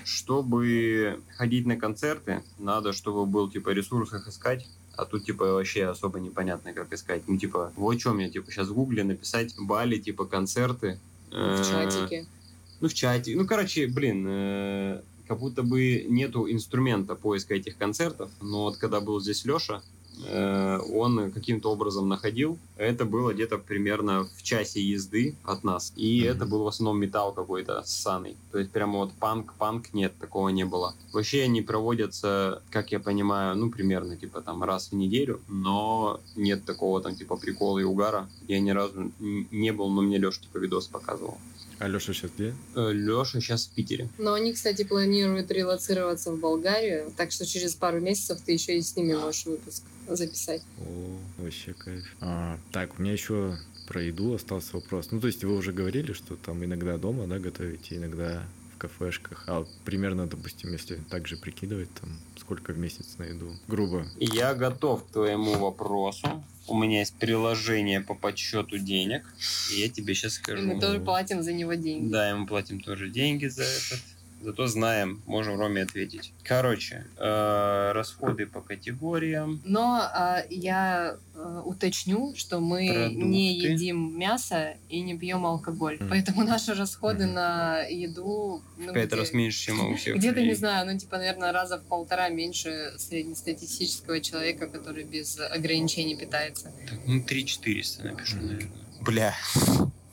чтобы ходить на концерты, надо, чтобы был, типа, ресурс их искать. А тут, типа, вообще особо непонятно, как искать. Ну, типа, вот что мне, типа, сейчас в гугле написать Бали, типа, концерты. В Э, чатике. Ну, в чате. Ну, короче, блин, э, как будто бы нету инструмента поиска этих концертов. Но вот когда был здесь Леша, он каким-то образом находил. Это было где-то примерно в часе езды от нас. И Мгм. это был в основном металл какой-то ссаный. То есть прямо вот панк, панк нет, такого не было. Вообще они проводятся, как я понимаю, ну, примерно, типа, там, раз в неделю, но нет такого, там, типа, прикола и угара. Я ни разу не был, но мне Леша, типа, видос показывал. А Леша сейчас где? Леша сейчас в Питере. Но они, кстати, планируют релацироваться в Болгарию, так что через пару месяцев ты еще и с ними можешь выпуск записать. О, вообще кайф. А, так, у меня еще про еду остался вопрос. Ну, то есть вы уже говорили, что там иногда дома, да, готовите, иногда в кафешках. А примерно, допустим, если так же прикидывать, там, сколько в месяц на еду? Грубо. Я готов к твоему вопросу. У меня есть приложение по подсчету денег, и я тебе сейчас И скажу. мы тоже платим за него деньги. Да, и мы платим тоже деньги за этот. Зато знаем, можем Роме ответить. Короче, э, расходы по категориям. Но а, я а, уточню, что мы Продукты. не едим мясо и не пьем алкоголь. Мгм. Поэтому наши расходы Мгм. на еду... ну, Пять где- раз меньше, чем у всех. Где-то, не знаю, ну, типа, наверное, раза в полтора меньше среднестатистического человека, который без ограничений питается. Так, Ну, 3-400 напишу, наверное. Бля.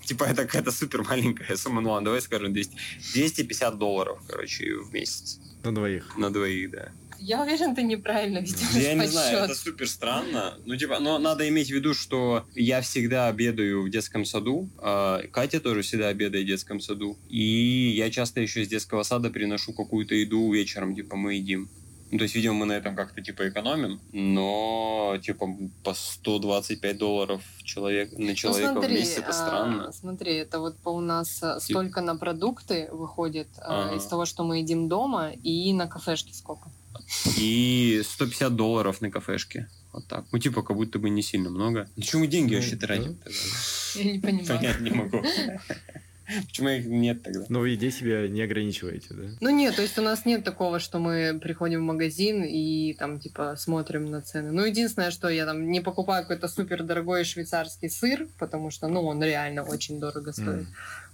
Типа это какая-то супер маленькая сумма. Ну ладно, давай скажем 200. 250 долларов, короче, в месяц. На двоих. На двоих, да. Я уверен, ты неправильно ведешь Я не подсчет. знаю, это супер странно. Ну, типа, но надо иметь в виду, что я всегда обедаю в детском саду. а Катя тоже всегда обедает в детском саду. И я часто еще из детского сада приношу какую-то еду вечером, типа, мы едим. Ну, то есть, видимо, мы на этом как-то, типа, экономим, но, типа, по 125 долларов человек, на Ну, человека смотри, в месяц, это а, странно. смотри, это вот по у нас а, столько на продукты выходит а, Ага. из того, что мы едим дома, и на кафешке сколько. И 150 долларов на кафешке. Вот так. Ну, типа, как будто бы не сильно много. На чем мы деньги Ну, вообще да. тратим тогда? Я не понимаю. Понять не могу. Почему их нет тогда? Но в еде себя не ограничиваете, да? Ну нет, то есть у нас нет такого, что мы приходим в магазин и там типа смотрим на цены. Ну единственное, что я там не покупаю какой-то супер дорогой швейцарский сыр, потому что ну он реально очень дорого стоит. М.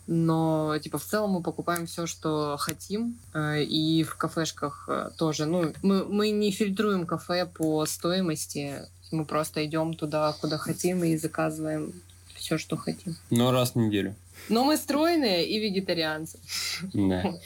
Но типа в целом мы покупаем все, что хотим, э, и в кафешках э, тоже. Ну мы мы не фильтруем кафе по стоимости, мы просто идем туда, куда хотим и заказываем все, что хотим. Но раз в неделю. Но мы стройные и вегетарианцы. Да.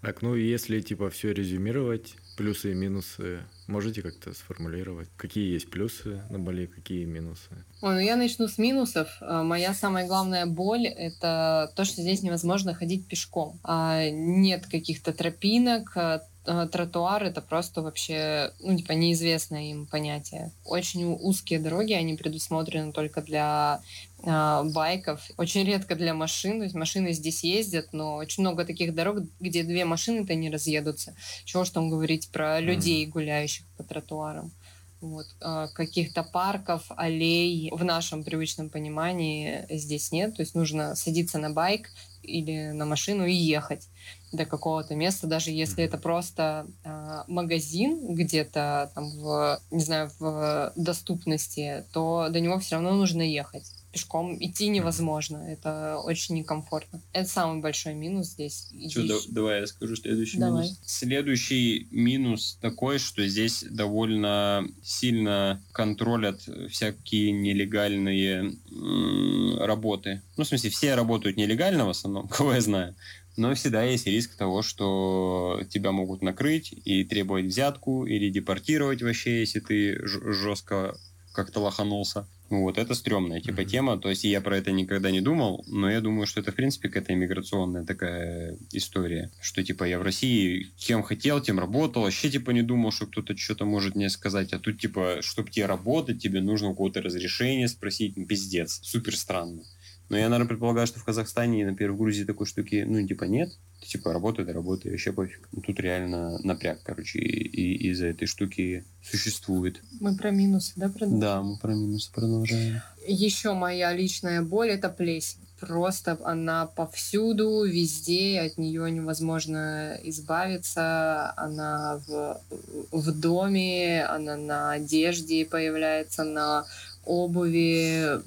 Так, ну и если, типа, все резюмировать, плюсы и минусы, можете как-то сформулировать? Какие есть плюсы на Бали, какие минусы? Ой, ну я начну с минусов. А, Моя самая главная боль — это то, что здесь невозможно ходить пешком. А, Нет каких-то тропинок, а, тротуар — это просто вообще, ну, типа, неизвестное им понятие. Очень узкие дороги, они предусмотрены только для а, байков, очень редко для машин, то есть машины здесь ездят, но очень много таких дорог, где две машины-то не разъедутся. Чего ж там говорить про людей, гуляющих по тротуарам. Вот. а, Каких-то парков, аллей в нашем привычном понимании здесь нет. То есть нужно садиться на байк или на машину и ехать до какого-то места, даже если это просто а, магазин где-то там в, не знаю, в доступности, то до него все равно нужно ехать. Пешком идти невозможно. Это очень некомфортно. Это самый большой минус здесь. Что, да, давай я скажу следующий Давай. минус. Следующий минус такой, что здесь довольно сильно контролят всякие нелегальные м, работы. Ну, в смысле, все работают нелегально в основном, кого я знаю. Но всегда есть риск того, что тебя могут накрыть и требовать взятку или депортировать вообще, если ты ж- жестко как-то лоханулся. Вот, это стрёмная типа Мгм. тема. То есть я про это никогда не думал, но я думаю, что это, в принципе, какая-то иммиграционная такая история. Что, типа, я в России кем хотел, тем работал. Вообще, типа, не думал, что кто-то что-то может мне сказать. А тут, типа, чтобы тебе работать, тебе нужно у кого-то разрешение спросить. Ну, Пиздец. Супер странно. Но я, наверное, предполагаю, что в Казахстане и, например, в Грузии такой штуки, ну, типа, нет. Ты, типа, работай, да работай, вообще пофиг. Ну, Тут реально напряг, короче, и, и из-за этой штуки существует. Мы про минусы, да, продолжаем? Да, мы про минусы продолжаем. Еще моя личная боль это плесень. Просто она повсюду, везде, от нее невозможно избавиться. Она в, в доме, она на одежде появляется, на обуви,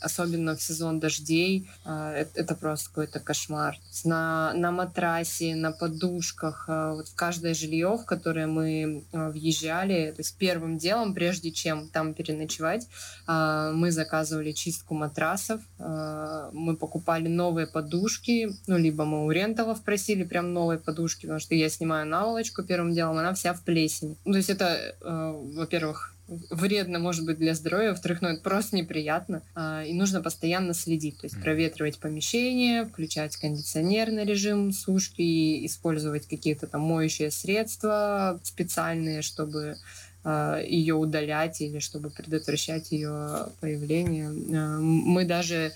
особенно в сезон дождей. А, Это просто какой-то кошмар. На, на матрасе, на подушках, а, вот в каждое жилье, в которое мы а, въезжали, то есть первым делом, прежде чем там переночевать, мы заказывали чистку матрасов, мы покупали новые подушки, ну, либо мы у ренталов просили прям новые подушки, потому что я снимаю наволочку первым делом, она вся в плесени. Ну, то есть это, во-первых, вредно, может быть, для здоровья, во-вторых, ну, это просто неприятно, а, и нужно постоянно следить, то есть проветривать помещение, включать кондиционер на режим сушки, использовать какие-то там моющие средства специальные, чтобы ее удалять или чтобы предотвращать ее появление. А, Мы даже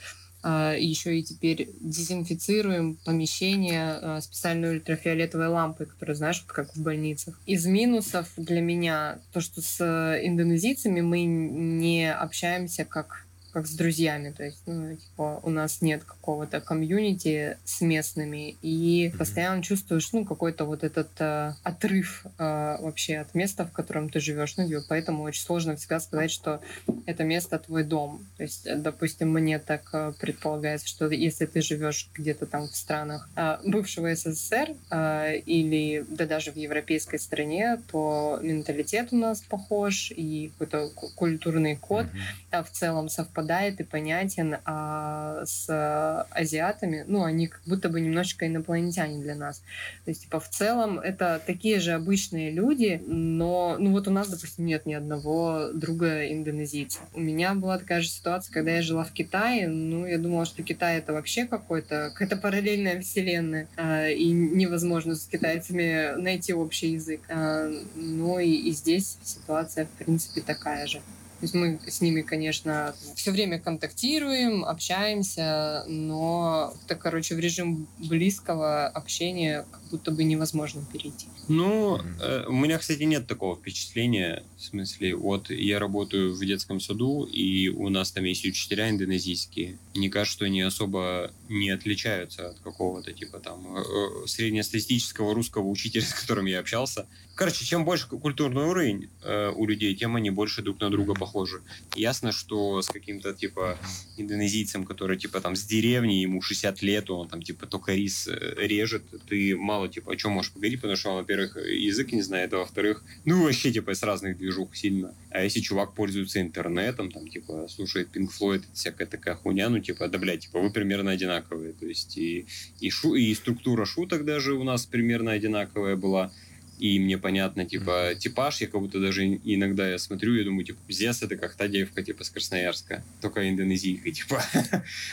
еще и теперь дезинфицируем помещение а, специальной ультрафиолетовой лампой, которая, знаешь, вот как в больницах. Из минусов для меня то, что с индонезийцами мы не общаемся как как с друзьями, то есть, ну, типа, у нас нет какого-то комьюнити с местными, и Мгм. постоянно чувствуешь, ну, какой-то вот этот э, отрыв э, вообще от места, в котором ты живешь, ну, типа, поэтому очень сложно всегда сказать, что это место твой дом. То есть, э, допустим, мне так э, предполагается, что если ты живешь где-то там в странах э, бывшего СССР э, или да даже в европейской стране, то менталитет у нас похож и какой-то ку- культурный код Мгм. а, в целом совпадает и понятен, а с азиатами, ну, они как будто бы немножечко инопланетяне для нас. То есть, типа, в целом это такие же обычные люди, но, ну, вот у нас, допустим, нет ни одного друга индонезийца. У меня была такая же ситуация, когда я жила в Китае, ну, я думала, что Китай это вообще какой-то, какая-то параллельная вселенная, а, и невозможно с китайцами найти общий язык. А, ну, и, и здесь ситуация, в принципе, такая же. То есть мы с ними, конечно, все время контактируем, общаемся, но это, короче, в режим близкого общения как будто бы невозможно перейти. Ну, э, у меня, кстати, нет такого впечатления. В смысле, вот я работаю в детском саду, и у нас там есть учителя индонезийские. Мне кажется, что они особо не отличаются от какого-то типа там э, э, среднестатистического русского учителя, с которым я общался. Короче, чем больше культурный уровень э, у людей, тем они больше друг на друга похожи. Ясно, что с каким-то типа индонезийцем, который типа там с деревни, ему 60 лет, он там типа только рис э, режет, ты мало типа о чем можешь поговорить, потому что он, во-первых, язык не знает, а во-вторых, ну вообще типа с разных движух сильно. А если чувак пользуется интернетом, там типа слушает Pink Floyd, всякая такая хуйня, ну типа, да блядь, типа вы примерно одинаковые, то есть и, и, шу, и структура шуток даже у нас примерно одинаковая была. И мне понятно, типа, типаж, я как будто даже иногда я смотрю, я думаю, типа, пиздец, это как та девка, типа, с Красноярска, только индонезийка, типа.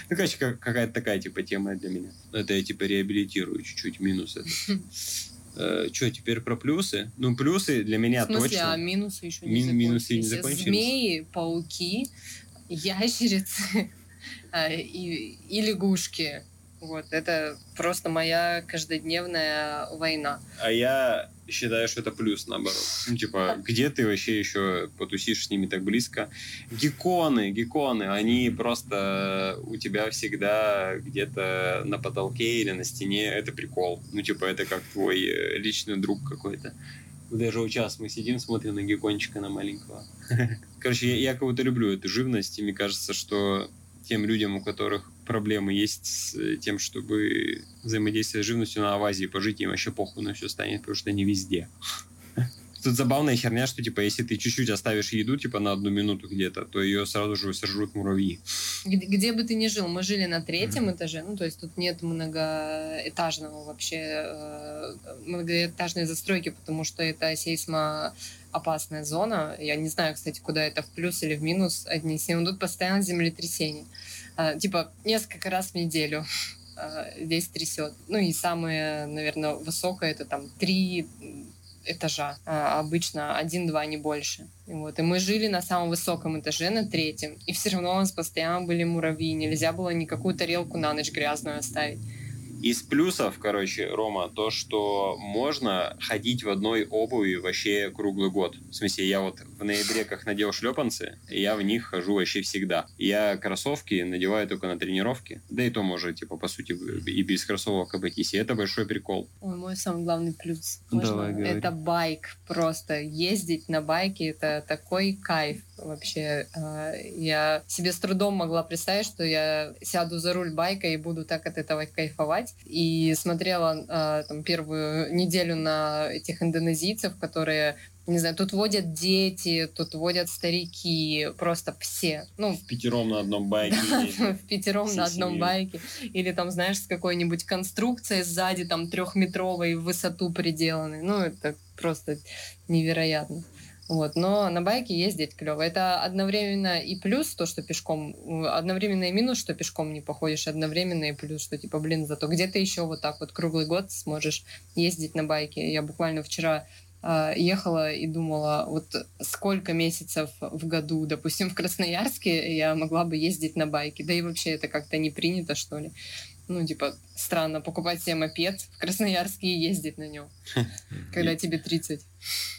Ну, короче, как- какая-то такая, типа, тема для меня. Это я, типа, реабилитирую чуть-чуть минус это. Что, теперь про плюсы? Ну, плюсы для меня в смысле, точно. а минусы еще не Мин- закончились. минусы не закончились? Змеи, пауки, ящерицы а, и, и лягушки. Вот, это просто моя каждодневная война. А я считаю, что это плюс, наоборот. Ну, типа, где ты вообще еще потусишь с ними так близко? Гекконы, гекконы, они просто у тебя всегда где-то на потолке или на стене. Это прикол. Ну, типа, это как твой э, личный друг какой-то. Даже вот сейчас мы сидим, смотрим на геккончика, на маленького. Короче, я, я кого-то люблю эту живность, и мне кажется, что тем людям, у которых проблемы есть с э, тем, чтобы взаимодействовать с живностью на Авазии, пожить им вообще похуй на все станет, потому что они везде. Тут забавная херня, что, типа, если ты чуть-чуть оставишь еду, типа, на одну минуту где-то, то ее сразу же сожрут муравьи. Где, где бы ты ни жил, мы жили на третьем mm-hmm. этаже, ну, то есть тут нет многоэтажного вообще, э, многоэтажной застройки, потому что это сейсмоопасная зона. Я не знаю, кстати, куда это в плюс или в минус отнести, но тут постоянно землетрясение. Э, типа, несколько раз в неделю э, здесь трясет. Ну и самое, наверное, высокое это там три этажа, а обычно один-два, не больше. И, вот, и мы жили на самом высоком этаже, на третьем, и все равно у нас постоянно были муравьи, нельзя было никакую тарелку на ночь грязную оставить. Из плюсов, короче, Рома, то, что можно ходить в одной обуви вообще круглый год. В смысле, я вот в ноябре как надел шлепанцы, и я в них хожу вообще всегда. Я кроссовки надеваю только на тренировки. Да и то можно, типа, по сути, и без кроссовок обойтись. И это большой прикол. Ой, мой самый главный плюс. Можно? Давай, говори. Это байк. Просто ездить на байке это такой кайф вообще. А, я себе с трудом могла представить, что я сяду за руль байка и буду так от этого кайфовать и смотрела э, там первую неделю на этих индонезийцев, которые не знаю, тут водят дети, тут водят старики, просто все. Ну, в пятером на одном байке. в пятером на одном байке. Или там, знаешь, с какой-нибудь конструкцией сзади, там, трехметровой в высоту приделанной. Ну, это просто невероятно. Вот. Но на байке ездить клево. Это одновременно и плюс, то, что пешком, одновременно и минус, что пешком не походишь, одновременно и плюс, что типа, блин, зато где то еще вот так вот круглый год сможешь ездить на байке. Я буквально вчера ехала и думала, вот сколько месяцев в году, допустим, в Красноярске я могла бы ездить на байке. Да и вообще это как-то не принято, что ли ну, типа, странно покупать себе мопед в Красноярске и ездить на нем, когда тебе 30.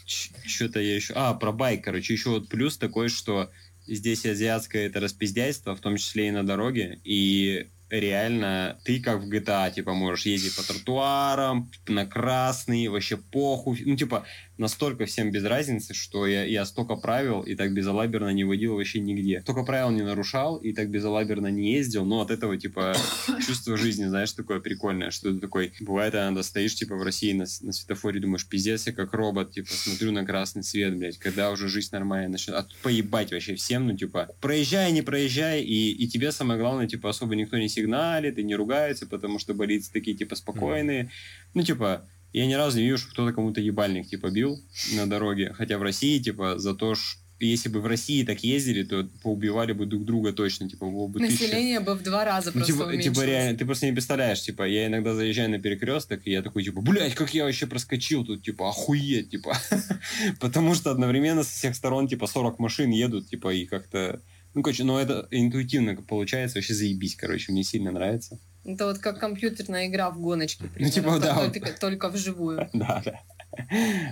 Что-то я еще... А, про байк, короче, еще вот плюс такой, что здесь азиатское это распиздяйство, в том числе и на дороге, и реально ты как в GTA, типа, можешь ездить по тротуарам, на красный, вообще похуй. Ну, типа, настолько всем без разницы, что я, я столько правил и так безалаберно не водил вообще нигде. Столько правил не нарушал и так безалаберно не ездил, но от этого, типа, чувство жизни, знаешь, такое прикольное, что ты такой, бывает, иногда стоишь, типа, в России на, на светофоре, думаешь, пиздец, я как робот, типа, смотрю на красный свет, блядь, когда уже жизнь нормальная начнет. А тут поебать вообще всем, ну, типа, проезжай, не проезжай, и, и тебе самое главное, типа, особо никто не сигналит и не ругается, потому что болицы такие, типа, спокойные. Ну, типа, я ни разу не вижу, что кто-то кому-то ебальник, типа, бил на дороге. Хотя в России, типа, за то, что если бы в России так ездили, то поубивали бы друг друга точно, типа, было бы Население тысяча. бы в два раза ну, просто типа, типа, реально, ты просто не представляешь, типа, я иногда заезжаю на перекресток, и я такой, типа, блядь, как я вообще проскочил тут, типа, охуеть, типа. Потому что одновременно со всех сторон, типа, 40 машин едут, типа, и как-то... Ну, короче, но это интуитивно получается, вообще заебись, короче, мне сильно нравится. Это вот как компьютерная игра в гоночке, примерно, ну, типа, да. только, только вживую. Да, да.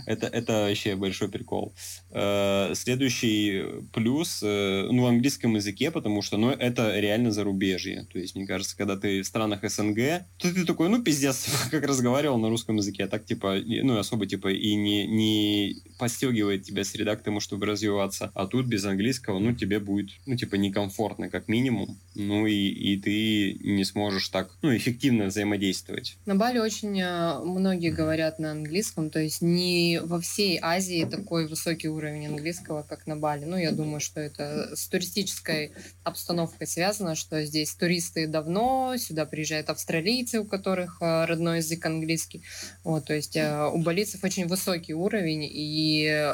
это, это вообще большой прикол. Э, следующий плюс, э, ну, в английском языке, потому что, ну, это реально зарубежье. То есть, мне кажется, когда ты в странах СНГ, то ты такой, ну, пиздец, как разговаривал на русском языке, а так, типа, ну, особо, типа, и не, не подстегивает тебя среда к тому, чтобы развиваться. А тут без английского, ну, тебе будет, ну, типа, некомфортно, как минимум. Ну, и, и ты не сможешь так, ну, эффективно взаимодействовать. На Бали очень э, многие говорят на английском, то есть не во всей Азии такой высокий уровень английского, как на Бали. Ну, я думаю, что это с туристической обстановкой связано, что здесь туристы давно, сюда приезжают австралийцы, у которых э, родной язык английский. Вот, то есть э, у балийцев очень высокий уровень, и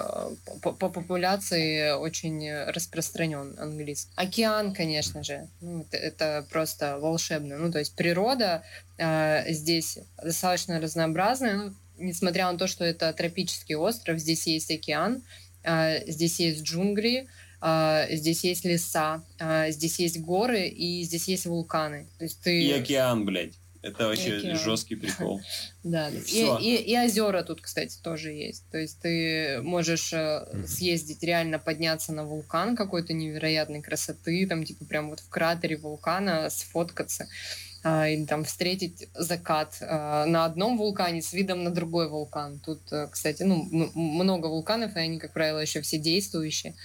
по, по популяции очень распространен английский. Океан, конечно же, ну, это, просто волшебно. Ну, то есть природа здесь достаточно разнообразная. Ну, несмотря на то, что это тропический остров, здесь есть океан, а, здесь есть джунгли, а, здесь есть леса, а, здесь есть горы и здесь есть вулканы. То есть ты... И океан, блядь. Это вообще жесткий прикол. Да, и, и, и озера тут, кстати, тоже есть. То есть ты можешь э, съездить, реально подняться на вулкан какой-то невероятной красоты, там типа прям вот в кратере вулкана сфоткаться. А, или там встретить закат а, на одном вулкане с видом на другой вулкан. Тут, э, кстати, ну, много вулканов, и они, как правило, еще все действующие.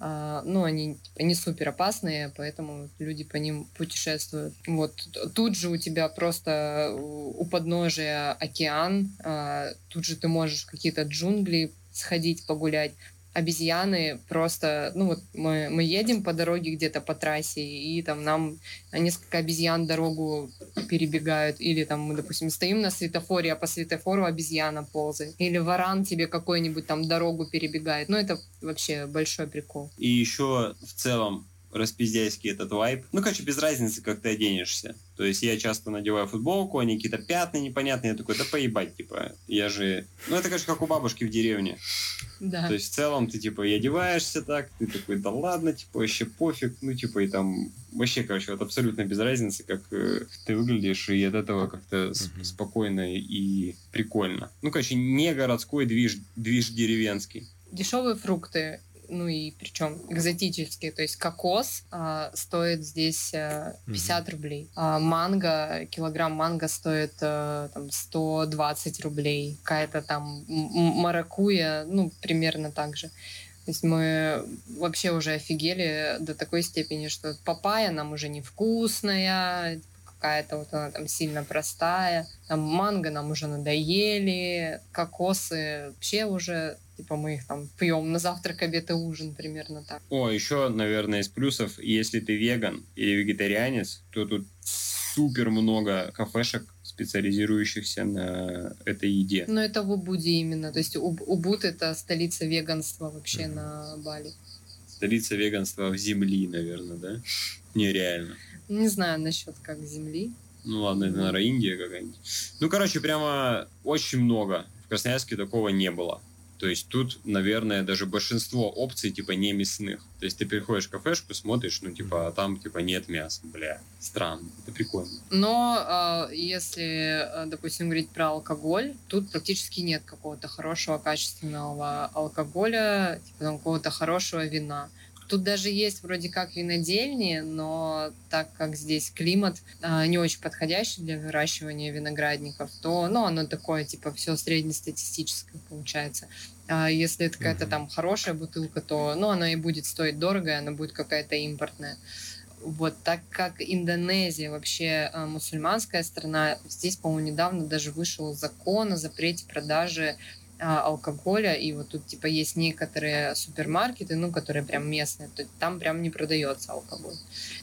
А, ну, они не супер опасные, поэтому люди по ним путешествуют. Вот тут же у тебя просто у подножия океан, а, тут же ты можешь какие-то джунгли сходить погулять обезьяны просто, ну вот мы, мы едем по дороге где-то по трассе, и там нам несколько обезьян дорогу перебегают, или там мы, допустим, стоим на светофоре, а по светофору обезьяна ползает, или варан тебе какой-нибудь там дорогу перебегает. Ну, это вообще большой прикол. И еще в целом распиздяйский этот вайп. Ну, короче, без разницы, как ты оденешься. То есть я часто надеваю футболку, они какие-то пятна непонятные. Я такой, да поебать, типа, я же... Ну, это, конечно, как у бабушки в деревне. Да. То есть в целом ты, типа, и одеваешься так, ты такой, да ладно, типа, вообще пофиг. Ну, типа, и там вообще, короче, вот абсолютно без разницы, как э, ты выглядишь, и от этого как-то uh-huh. спокойно и прикольно. Ну, короче, не городской движ, движ деревенский. Дешевые фрукты ну и причем экзотические, то есть кокос а, стоит здесь а, 50 mm-hmm. рублей, а манго, килограмм манго стоит а, там 120 рублей, какая-то там маракуя, ну примерно так же. То есть мы вообще уже офигели до такой степени, что папая нам уже невкусная, какая-то вот она там сильно простая, там манго нам уже надоели, кокосы вообще уже Типа мы их там пьем на завтрак, обед и ужин, примерно так. О, еще, наверное, из плюсов, если ты веган или вегетарианец, то тут супер много кафешек, специализирующихся на этой еде. Но это в Убуде именно. То есть Убуд — это столица веганства вообще mm-hmm. на Бали. Столица веганства в земли, наверное, да? Нереально. Не знаю насчет как земли. Ну ладно, это, наверное, Индия какая-нибудь. Ну, короче, прямо очень много. В Красноярске такого не было. То есть тут, наверное, даже большинство опций типа не мясных. То есть ты приходишь в кафешку, смотришь, ну типа, а там типа нет мяса, бля, странно, это прикольно. Но э, если, допустим, говорить про алкоголь, тут практически нет какого-то хорошего качественного алкоголя, типа какого-то хорошего вина. Тут даже есть вроде как винодельни, но так как здесь климат а, не очень подходящий для выращивания виноградников, то ну, оно такое, типа, все среднестатистическое получается. А если это какая-то там хорошая бутылка, то ну, она и будет стоить дорого, и она будет какая-то импортная. Вот, так как Индонезия вообще э, мусульманская страна, здесь, по-моему, недавно даже вышел закон о запрете продажи алкоголя, и вот тут типа есть некоторые супермаркеты, ну, которые прям местные, то там прям не продается алкоголь.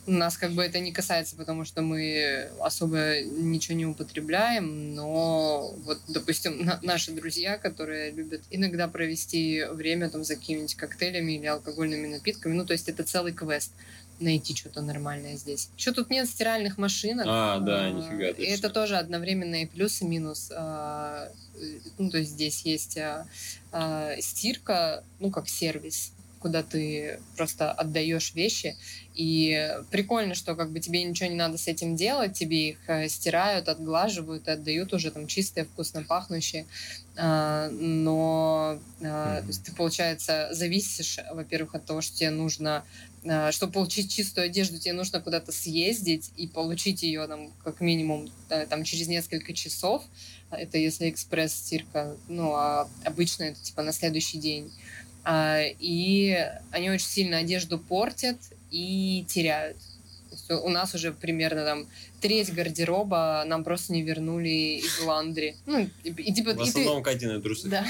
У нас как бы это не касается, потому что мы особо ничего не употребляем, но вот, допустим, на- наши друзья, которые любят иногда провести время там за какими-нибудь коктейлями или алкогольными напитками, ну, то есть это целый квест найти что-то нормальное здесь. Еще тут нет стиральных машинок. А, да, а, нифига. И это тоже одновременно и плюс, и минус. А, ну, то есть здесь есть а, стирка, ну, как сервис, куда ты просто отдаешь вещи. И прикольно, что как бы тебе ничего не надо с этим делать, тебе их э, стирают, отглаживают, отдают уже там чистые, вкусно пахнущие. Но то есть ты, получается, зависишь, во-первых, от того, что тебе нужно чтобы получить чистую одежду, тебе нужно куда-то съездить и получить ее там как минимум там через несколько часов. Это если экспресс-стирка, ну, а обычно это типа на следующий день. А, и они очень сильно одежду портят и теряют. у нас уже примерно там треть гардероба нам просто не вернули из ландри. Ну, и, и, типа, В основном ты... Катины трусы. Да.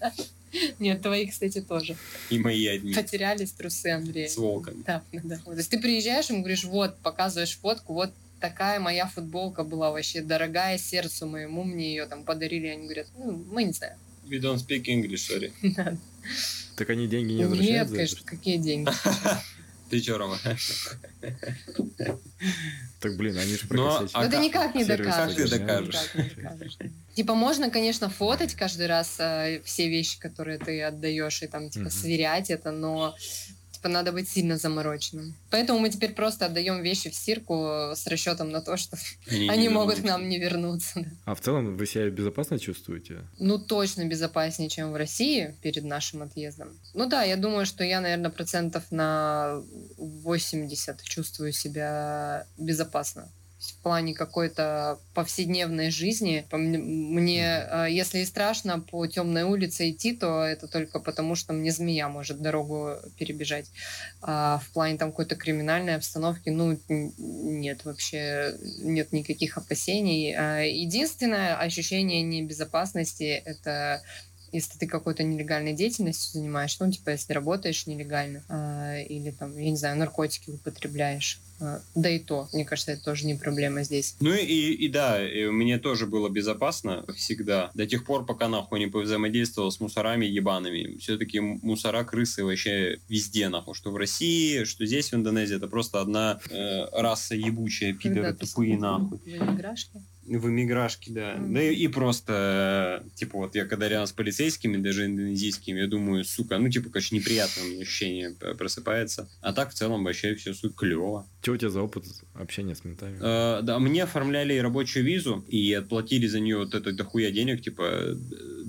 Нет, твои, кстати, тоже. И мои одни. Потерялись трусы Андрея. С волками. Да, да. То есть ты приезжаешь, ему говоришь, вот, показываешь фотку, вот такая моя футболка была вообще дорогая сердцу моему, мне ее там подарили, они говорят, ну, мы не знаем. We don't speak English, sorry. Так они деньги не возвращают? Нет, конечно, какие деньги? Ты чё, Рома? Так, блин, они же Но а Это никак не докажешь. Как ты докажешь? Типа можно, конечно, фотать каждый раз э, все вещи, которые ты отдаешь, и там, типа, сверять это, но типа надо быть сильно замороченным. Поэтому мы теперь просто отдаем вещи в стирку с расчетом на то, что они, они могут к нам не вернуться. А в целом вы себя безопасно чувствуете? Ну, точно безопаснее, чем в России перед нашим отъездом. Ну да, я думаю, что я, наверное, процентов на 80 чувствую себя безопасно в плане какой-то повседневной жизни. Мне, э, если и страшно по темной улице идти, то это только потому, что мне змея может дорогу перебежать. А в плане там какой-то криминальной обстановки, ну, нет, вообще нет никаких опасений. А единственное ощущение небезопасности — это если ты какой-то нелегальной деятельностью занимаешься, ну, типа, если работаешь нелегально, э, или там, я не знаю, наркотики употребляешь, да и то, мне кажется, это тоже не проблема здесь. Ну и, и да, и мне тоже было безопасно всегда, до тех пор, пока нахуй не повзаимодействовал с мусорами ебаными. Все-таки мусора, крысы вообще везде, нахуй, что в России, что здесь, в Индонезии, это просто одна э, раса ебучая, пидоры тупые, нахуй. В играшке? В иммиграшке, да. Mm-hmm. Да и, и просто, типа, вот я когда рядом с полицейскими, даже индонезийскими, я думаю, сука, ну, типа, конечно, неприятное ощущение просыпается. А так, в целом, вообще все, сука, клево. Что у тебя за опыт общения с ментами? А, да, мне оформляли рабочую визу и отплатили за нее вот это дохуя денег, типа,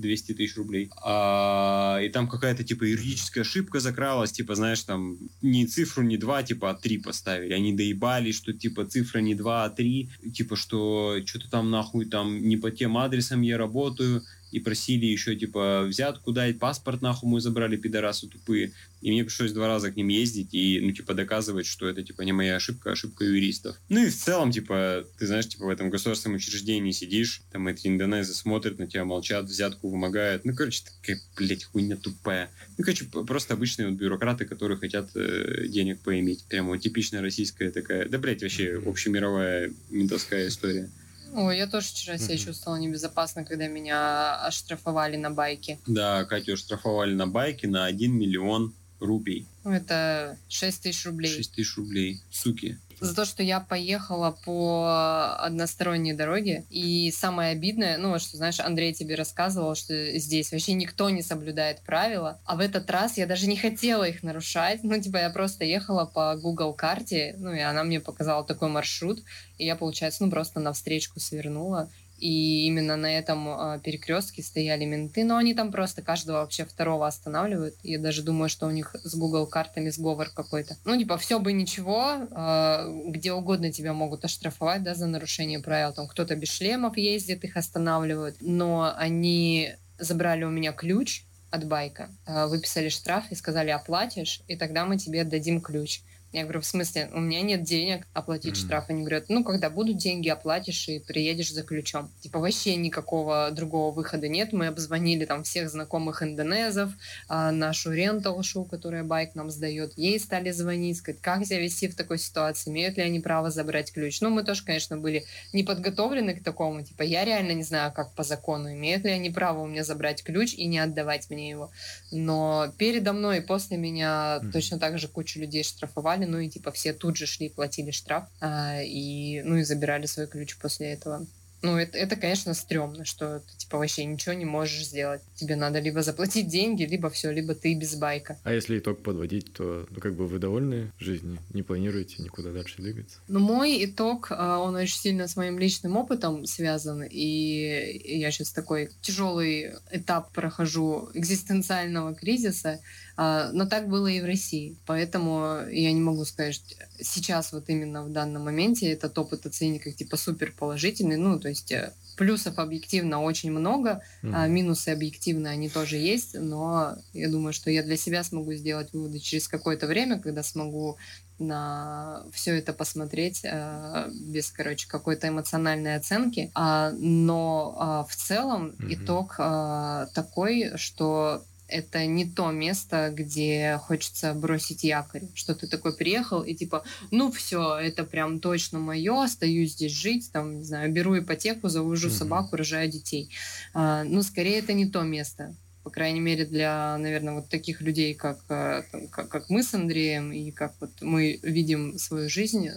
200 тысяч рублей. А, и там какая-то, типа, юридическая ошибка закралась, типа, знаешь, там, не цифру не 2, типа, а 3 поставили. Они доебали, что, типа, цифра не 2, а 3, типа, что что-то там нахуй там не по тем адресам я работаю, и просили еще, типа, взятку дать, паспорт нахуй мы забрали, пидорасы тупые. И мне пришлось два раза к ним ездить и, ну, типа, доказывать, что это, типа, не моя ошибка, а ошибка юристов. Ну и в целом, типа, ты знаешь, типа, в этом государственном учреждении сидишь, там эти индонезы смотрят на тебя, молчат, взятку вымогают. Ну, короче, такая, блядь, хуйня тупая. Ну, короче, просто обычные вот бюрократы, которые хотят э, денег поиметь. Прямо вот типичная российская такая, да, блядь, вообще общемировая ментовская история. Ой, я тоже вчера себя чувствовала небезопасно, когда меня оштрафовали на байке. Да, Катю оштрафовали на байке на 1 миллион рупий. Это 6 тысяч рублей. 6 тысяч рублей. Суки за то, что я поехала по односторонней дороге. И самое обидное, ну, что, знаешь, Андрей тебе рассказывал, что здесь вообще никто не соблюдает правила. А в этот раз я даже не хотела их нарушать. Ну, типа, я просто ехала по Google карте, ну, и она мне показала такой маршрут. И я, получается, ну, просто на встречку свернула и именно на этом э, перекрестке стояли менты, но они там просто каждого вообще второго останавливают. Я даже думаю, что у них с Google картами сговор какой-то. Ну, типа, все бы ничего, э, где угодно тебя могут оштрафовать, да, за нарушение правил. Там кто-то без шлемов ездит, их останавливают, но они забрали у меня ключ от байка, э, выписали штраф и сказали, оплатишь, и тогда мы тебе отдадим ключ. Я говорю, в смысле, у меня нет денег оплатить mm-hmm. штраф. Они говорят, ну, когда будут деньги, оплатишь и приедешь за ключом. Типа вообще никакого другого выхода нет. Мы обзвонили там всех знакомых индонезов, а, нашу ренталшу, которая байк нам сдает. Ей стали звонить, сказать, как себя вести в такой ситуации, имеют ли они право забрать ключ. Ну, мы тоже, конечно, были не подготовлены к такому. Типа, я реально не знаю, как по закону, имеют ли они право у меня забрать ключ и не отдавать мне его. Но передо мной и после меня mm-hmm. точно так же кучу людей штрафовали штрафовали, ну и типа все тут же шли, платили штраф, а, и, ну и забирали свой ключ после этого. Ну, это, это, конечно, стрёмно, что ты, типа, вообще ничего не можешь сделать. Тебе надо либо заплатить деньги, либо все, либо ты без байка. А если итог подводить, то, ну, как бы вы довольны жизнью? Не планируете никуда дальше двигаться? Ну, мой итог, а, он очень сильно с моим личным опытом связан, и я сейчас такой тяжелый этап прохожу экзистенциального кризиса, но так было и в России. Поэтому я не могу сказать, что сейчас вот именно в данном моменте этот опыт оценить как типа супер положительный. Ну, то есть э, плюсов объективно очень много, mm-hmm. а минусы объективно они тоже есть, но я думаю, что я для себя смогу сделать выводы через какое-то время, когда смогу на все это посмотреть э, без, короче, какой-то эмоциональной оценки. А, но а, в целом mm-hmm. итог а, такой, что это не то место, где хочется бросить якорь. Что ты такой приехал и типа, ну все, это прям точно мое, остаюсь здесь жить, там, не знаю, беру ипотеку, завожу mm-hmm. собаку, рожаю детей. А, ну, скорее, это не то место. По крайней мере, для, наверное, вот таких людей, как, э, как, как мы с Андреем, и как вот мы видим свою жизнь,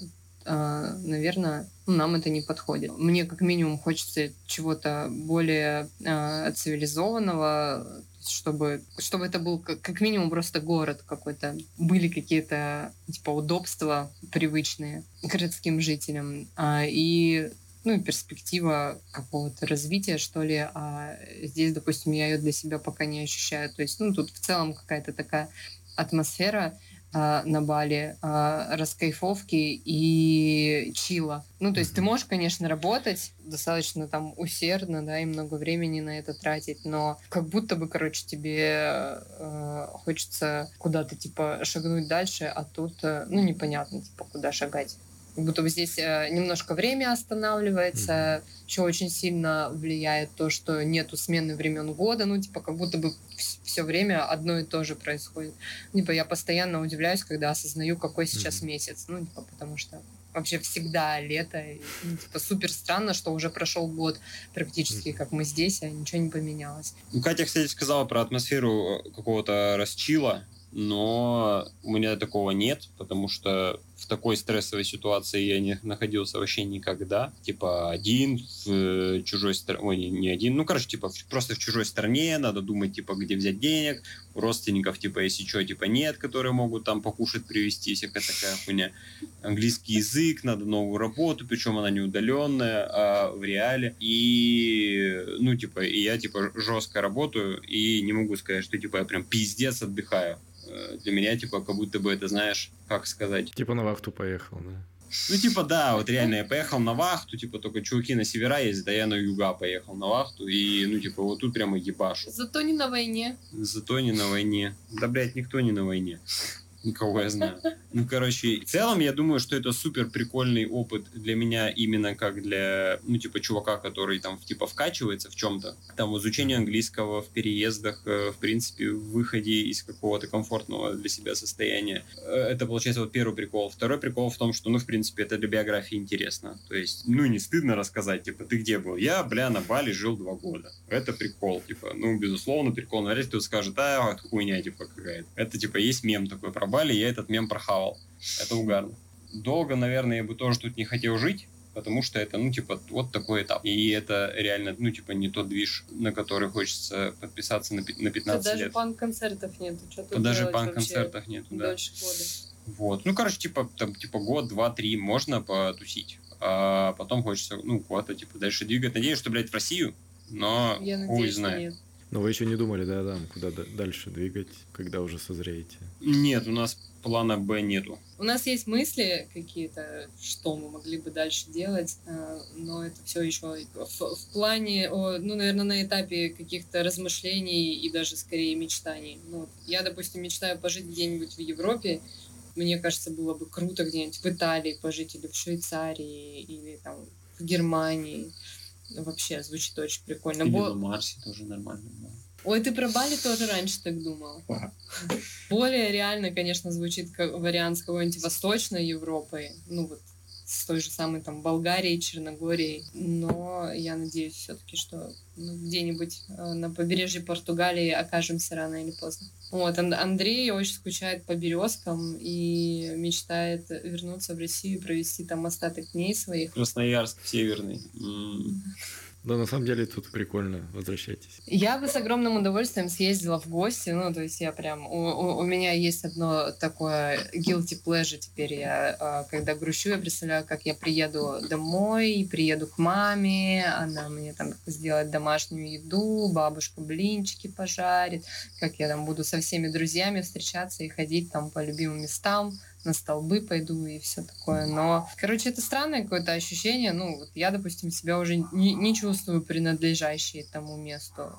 а, наверное, нам это не подходит. Мне как минимум хочется чего-то более э, цивилизованного, чтобы, чтобы это был как, как минимум просто город какой-то. Были какие-то типа удобства привычные городским жителям. А, и ну, и перспектива какого-то развития, что ли. А здесь, допустим, я ее для себя пока не ощущаю. То есть, ну, тут в целом какая-то такая атмосфера на Бали а, раскайфовки и чила. Ну, то есть ты можешь, конечно, работать достаточно там усердно, да, и много времени на это тратить, но как будто бы, короче, тебе э, хочется куда-то, типа, шагнуть дальше, а тут, э, ну, непонятно, типа, куда шагать. Как будто бы здесь э, немножко время останавливается, mm-hmm. еще очень сильно влияет то, что нету смены времен года, ну, типа, как будто бы все время одно и то же происходит. Типа, я постоянно удивляюсь, когда осознаю, какой сейчас mm-hmm. месяц, ну, типа, потому что вообще всегда лето. И, ну, типа, супер странно, что уже прошел год практически, как мы здесь, а ничего не поменялось. Ну, Катя, кстати, сказала про атмосферу какого-то расчила, но у меня такого нет, потому что в такой стрессовой ситуации я не находился вообще никогда. Типа один в э, чужой стране, ой, не один, ну, короче, типа просто в чужой стране, надо думать, типа, где взять денег, у родственников, типа, если что, типа, нет, которые могут там покушать, привезти, всякая такая хуйня. Английский язык, надо новую работу, причем она не удаленная, а в реале. И, ну, типа, и я, типа, жестко работаю, и не могу сказать, что, типа, я прям пиздец отдыхаю. Э, для меня, типа, как будто бы это, знаешь, как сказать... Типа на вахту поехал, да? Ну, типа, да, вот реально я поехал на вахту, типа, только чуваки на севера ездят, а я на юга поехал на вахту, и, ну, типа, вот тут прямо ебашу. Зато не на войне. Зато не на войне. Да, блядь, никто не на войне никого я знаю. Ну, короче, в целом, я думаю, что это супер прикольный опыт для меня именно как для, ну, типа, чувака, который там, типа, вкачивается в чем-то. Там, в изучении английского, в переездах, э, в принципе, в выходе из какого-то комфортного для себя состояния. Э, это, получается, вот первый прикол. Второй прикол в том, что, ну, в принципе, это для биографии интересно. То есть, ну, не стыдно рассказать, типа, ты где был? Я, бля, на Бали жил два года. Это прикол, типа, ну, безусловно, прикол. Но если кто скажет, а, хуйня, типа, какая-то. Это, типа, есть мем такой про Бали, я этот мем прохавал. Это угарно. Долго, наверное, я бы тоже тут не хотел жить, потому что это, ну, типа, вот такой этап. И это реально, ну, типа, не тот движ, на который хочется подписаться на, на 15 даже лет. Даже панк-концертов нету. Что даже панк-концертов нету, да. Дольше года. Вот. Ну, короче, типа, там, типа, год, два, три можно потусить. А потом хочется, ну, куда-то, типа, дальше двигать. Надеюсь, что, блядь, в Россию, но Я хуй надеюсь, знает. Нет. Но вы еще не думали, да, там, куда дальше двигать, когда уже созреете? Нет, у нас плана Б нету. У нас есть мысли какие-то, что мы могли бы дальше делать, э, но это все еще в, в плане, ну, наверное, на этапе каких-то размышлений и даже скорее мечтаний. Ну, я, допустим, мечтаю пожить где-нибудь в Европе. Мне кажется, было бы круто где-нибудь в Италии пожить или в Швейцарии или там в Германии. Вообще звучит очень прикольно. Или Бо... на Марсе тоже нормально. Да. Ой, ты про Бали тоже раньше так думал. Более реально, конечно, звучит как вариант с какой-нибудь Восточной Европой. Ну вот с той же самой там Болгарией, Черногорией. Но я надеюсь все-таки, что ну, где-нибудь э, на побережье Португалии окажемся рано или поздно. Вот, Андрей очень скучает по березкам и мечтает вернуться в Россию и провести там остаток дней своих. Красноярск северный. Да, на самом деле тут прикольно, возвращайтесь. Я бы с огромным удовольствием съездила в гости, ну, то есть я прям, у, у, у меня есть одно такое guilty pleasure теперь, я, а, когда грущу, я представляю, как я приеду домой, приеду к маме, она мне там сделает домашнюю еду, бабушка блинчики пожарит, как я там буду со всеми друзьями встречаться и ходить там по любимым местам, на столбы пойду и все такое. Но, короче, это странное какое-то ощущение. Ну, вот я, допустим, себя уже не, не чувствую принадлежащей тому месту.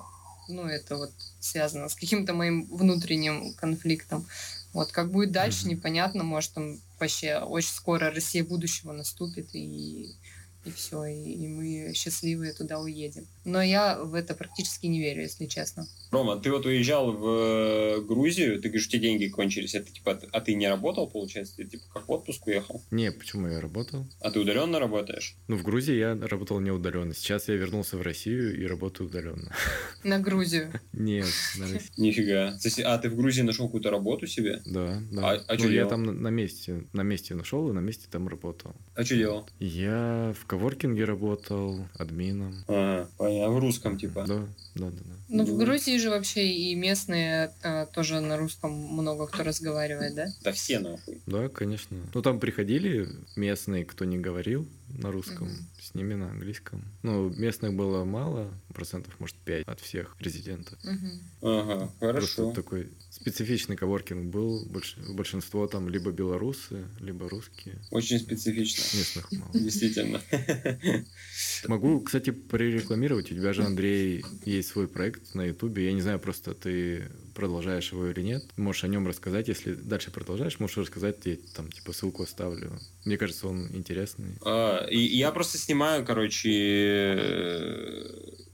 Ну, это вот связано с каким-то моим внутренним конфликтом. Вот как будет дальше, непонятно. Может, там вообще очень скоро Россия будущего наступит, и и все, и, и мы счастливые туда уедем. Но я в это практически не верю, если честно. Рома, ты вот уезжал в э, Грузию, ты говоришь, у тебя деньги кончились, это типа, а ты не работал, получается? Ты типа как в отпуск уехал? Не, почему я работал? А ты удаленно работаешь? Ну, в Грузии я работал не удаленно. Сейчас я вернулся в Россию и работаю удаленно. На Грузию? Нет, на Россию. Нифига. А ты в Грузии нашел какую-то работу себе? Да, да. А, а ну, я там на месте, на месте нашел и на месте там работал. А что делал? Я в коворкинге работал, админом. Ага, понятно. В русском типа? Да, да, да. да. Ну, в Грузии же вообще и местные а, тоже на русском много кто разговаривает, да? Да все нахуй. Да, конечно. Ну, там приходили местные, кто не говорил на русском, угу. с ними на английском. Ну, местных было мало, процентов, может, 5 от всех резидентов. Угу. Ага, хорошо. Просто такой специфичный коворкинг был. Больш- Большинство там либо белорусы, либо русские. Очень специфично. Местных мало. Действительно. Могу, кстати, прорекламировать. У тебя же, Андрей, есть свой проект на Ютубе. Я не знаю, просто ты продолжаешь его или нет. Можешь о нем рассказать. Если дальше продолжаешь, можешь рассказать, я там типа ссылку оставлю. Мне кажется, он интересный. А, Я просто снимаю, короче, э,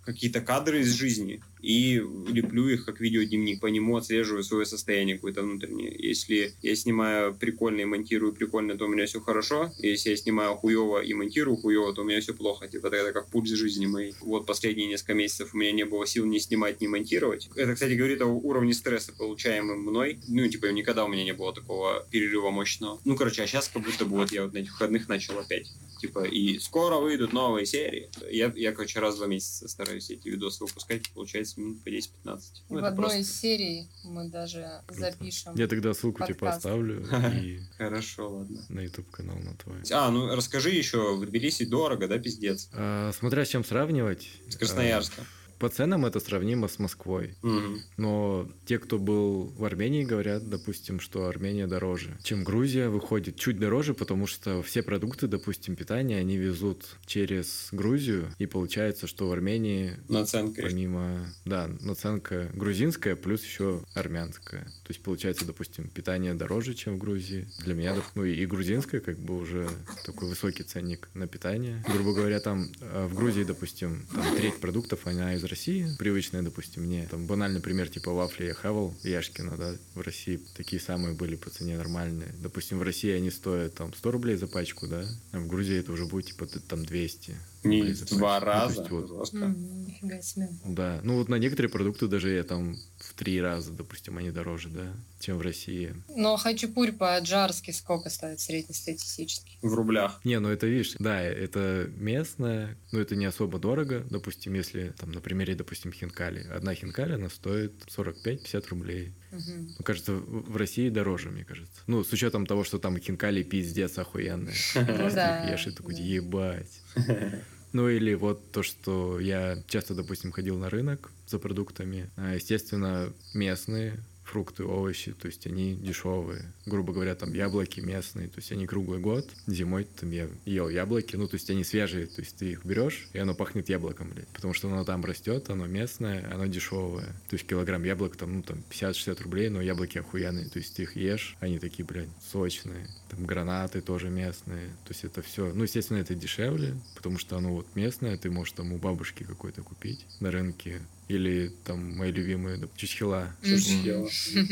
какие-то кадры из жизни и леплю их как видеодневник, по нему отслеживаю свое состояние какое-то внутреннее. Если я снимаю прикольно и монтирую прикольно, то у меня все хорошо. Если я снимаю хуево и монтирую хуево, то у меня все плохо. Типа это как пульс жизни моей. Вот последние несколько месяцев у меня не было сил ни снимать, ни монтировать. Это, кстати, говорит о уровне стресса, получаемым мной. Ну, типа, никогда у меня не было такого перерыва мощного. Ну, короче, а сейчас как будто бы вот я вот на этих выходных начал опять. Типа, и скоро выйдут новые серии. Я, я короче, раз в два месяца стараюсь эти видосы выпускать. Получается минут по 10-15. Ну, в одной просто из серий мы даже запишем. Я тогда ссылку Подкаст. оставлю и Хорошо, ладно. на YouTube канал на твой. А, ну расскажи еще, в Тбилиси дорого, да, пиздец? А, смотря с чем сравнивать. С Красноярска. а, по ценам это сравнимо с Москвой. Мгм. Но те, кто был в Армении, говорят, допустим, что Армения дороже, чем Грузия. Выходит чуть дороже, потому что все продукты, допустим, питания, они везут через Грузию. И получается, что в Армении Наценка. помимо, да, наценка грузинская, плюс еще армянская. То есть получается, допустим, питание дороже, чем в Грузии. Для меня, ну и грузинская, как бы уже такой высокий ценник на питание. Грубо говоря, там э, в Грузии, допустим, там треть продуктов, она из России, привычная, допустим, мне. Там банальный пример, типа вафли я хавал, Яшкина, да, в России такие самые были по цене нормальные. Допустим, в России они стоят там 100 рублей за пачку, да, а в Грузии это уже будет типа там 200. Не два пачку. Ну, раза. есть вот Нифига себе. да, ну вот на некоторые продукты даже я там три раза, допустим, они дороже, да, чем в России. Но хачапурь по-аджарски сколько стоит среднестатистический? В рублях. Не, ну это видишь, да, это местное, но это не особо дорого. Допустим, если там на примере, допустим, хинкали. Одна хинкали, она стоит 45-50 рублей. Мгм. Ну, кажется, в России дороже, мне кажется. Ну, с учетом того, что там хинкали пиздец охуенные. Просто да, ешь и такой, ебать. Ну или вот то, что я часто, допустим, ходил на рынок за продуктами. А, Естественно, местные фрукты, овощи, то есть они дешевые. Грубо говоря, там яблоки местные, то есть они круглый год. Зимой там я ел яблоки, ну то есть они свежие, то есть ты их берешь, и оно пахнет яблоком, блядь. Потому что оно там растет, оно местное, оно дешевое. То есть килограмм яблок там, ну там 50-60 рублей, но яблоки охуенные. То есть ты их ешь, они такие, блядь, сочные. Там гранаты тоже местные. То есть это все. Ну, естественно, это дешевле, потому что оно вот местное, ты можешь там у бабушки какой-то купить на рынке. Или там мои любимые да, чучхела.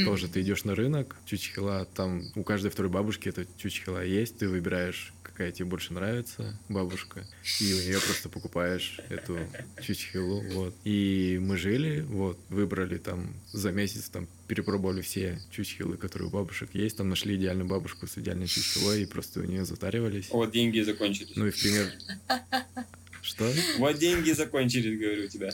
Тоже ты идешь на рынок, чучхела, там у каждой второй бабушки это чучхела есть, ты выбираешь, какая тебе больше нравится бабушка, и у нее просто покупаешь эту чучхелу, вот. И мы жили, вот, выбрали там за месяц, там перепробовали все чучхелы, которые у бабушек есть, там нашли идеальную бабушку с идеальной чучхелой и просто у нее затаривались. Вот деньги закончились. Ну и в пример... Что? Вот деньги закончились, говорю тебя.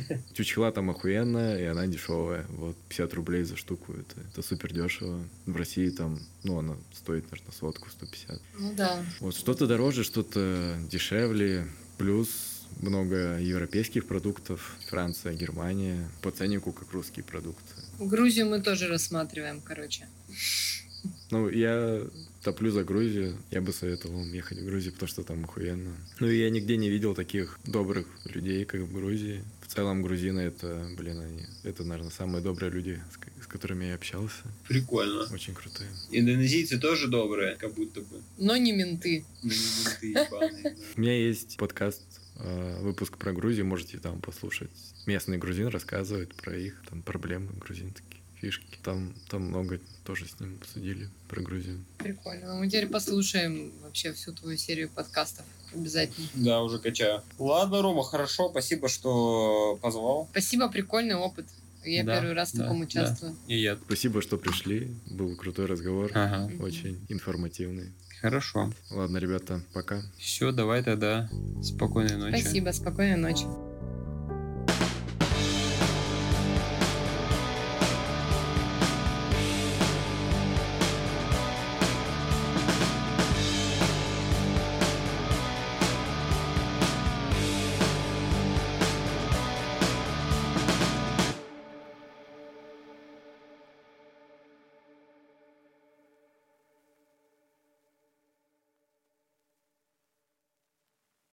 Чучхела там охуенная, и она дешевая. Вот, 50 рублей за штуку, это, это супер дешево. В России там, ну, она стоит, наверное, сотку 150. Ну да. Вот что-то дороже, что-то дешевле. Плюс много европейских продуктов. Франция, Германия. По ценнику, как русские продукты. Грузию мы тоже рассматриваем, короче. Ну, я топлю за Грузию. Я бы советовал ехать в Грузию, потому что там охуенно. Ну, и я нигде не видел таких добрых людей, как в Грузии. В целом, грузины это, блин, они... Это, наверное, самые добрые люди, с, с которыми я общался. Прикольно. Очень крутые. Индонезийцы тоже добрые, как будто бы. Но не менты. Ну, не менты ебаные, да. У меня есть подкаст, э, выпуск про Грузию, можете там послушать. Местный грузин рассказывает про их там проблемы грузинские, фишки. Там, там много тоже с ним обсудили про Грузию. Прикольно. Ну, мы теперь послушаем вообще всю твою серию подкастов. Обязательно. Да, уже качаю. Ладно, Рома, хорошо, спасибо, что позвал. Спасибо, прикольный опыт. Я Да, первый раз в да, таком да. участвую. И я. Спасибо, что пришли. Был крутой разговор. Ага. Очень информативный. хорошо. Ладно, ребята, пока. Все, давай тогда. Спокойной ночи. Спасибо, спокойной ночи.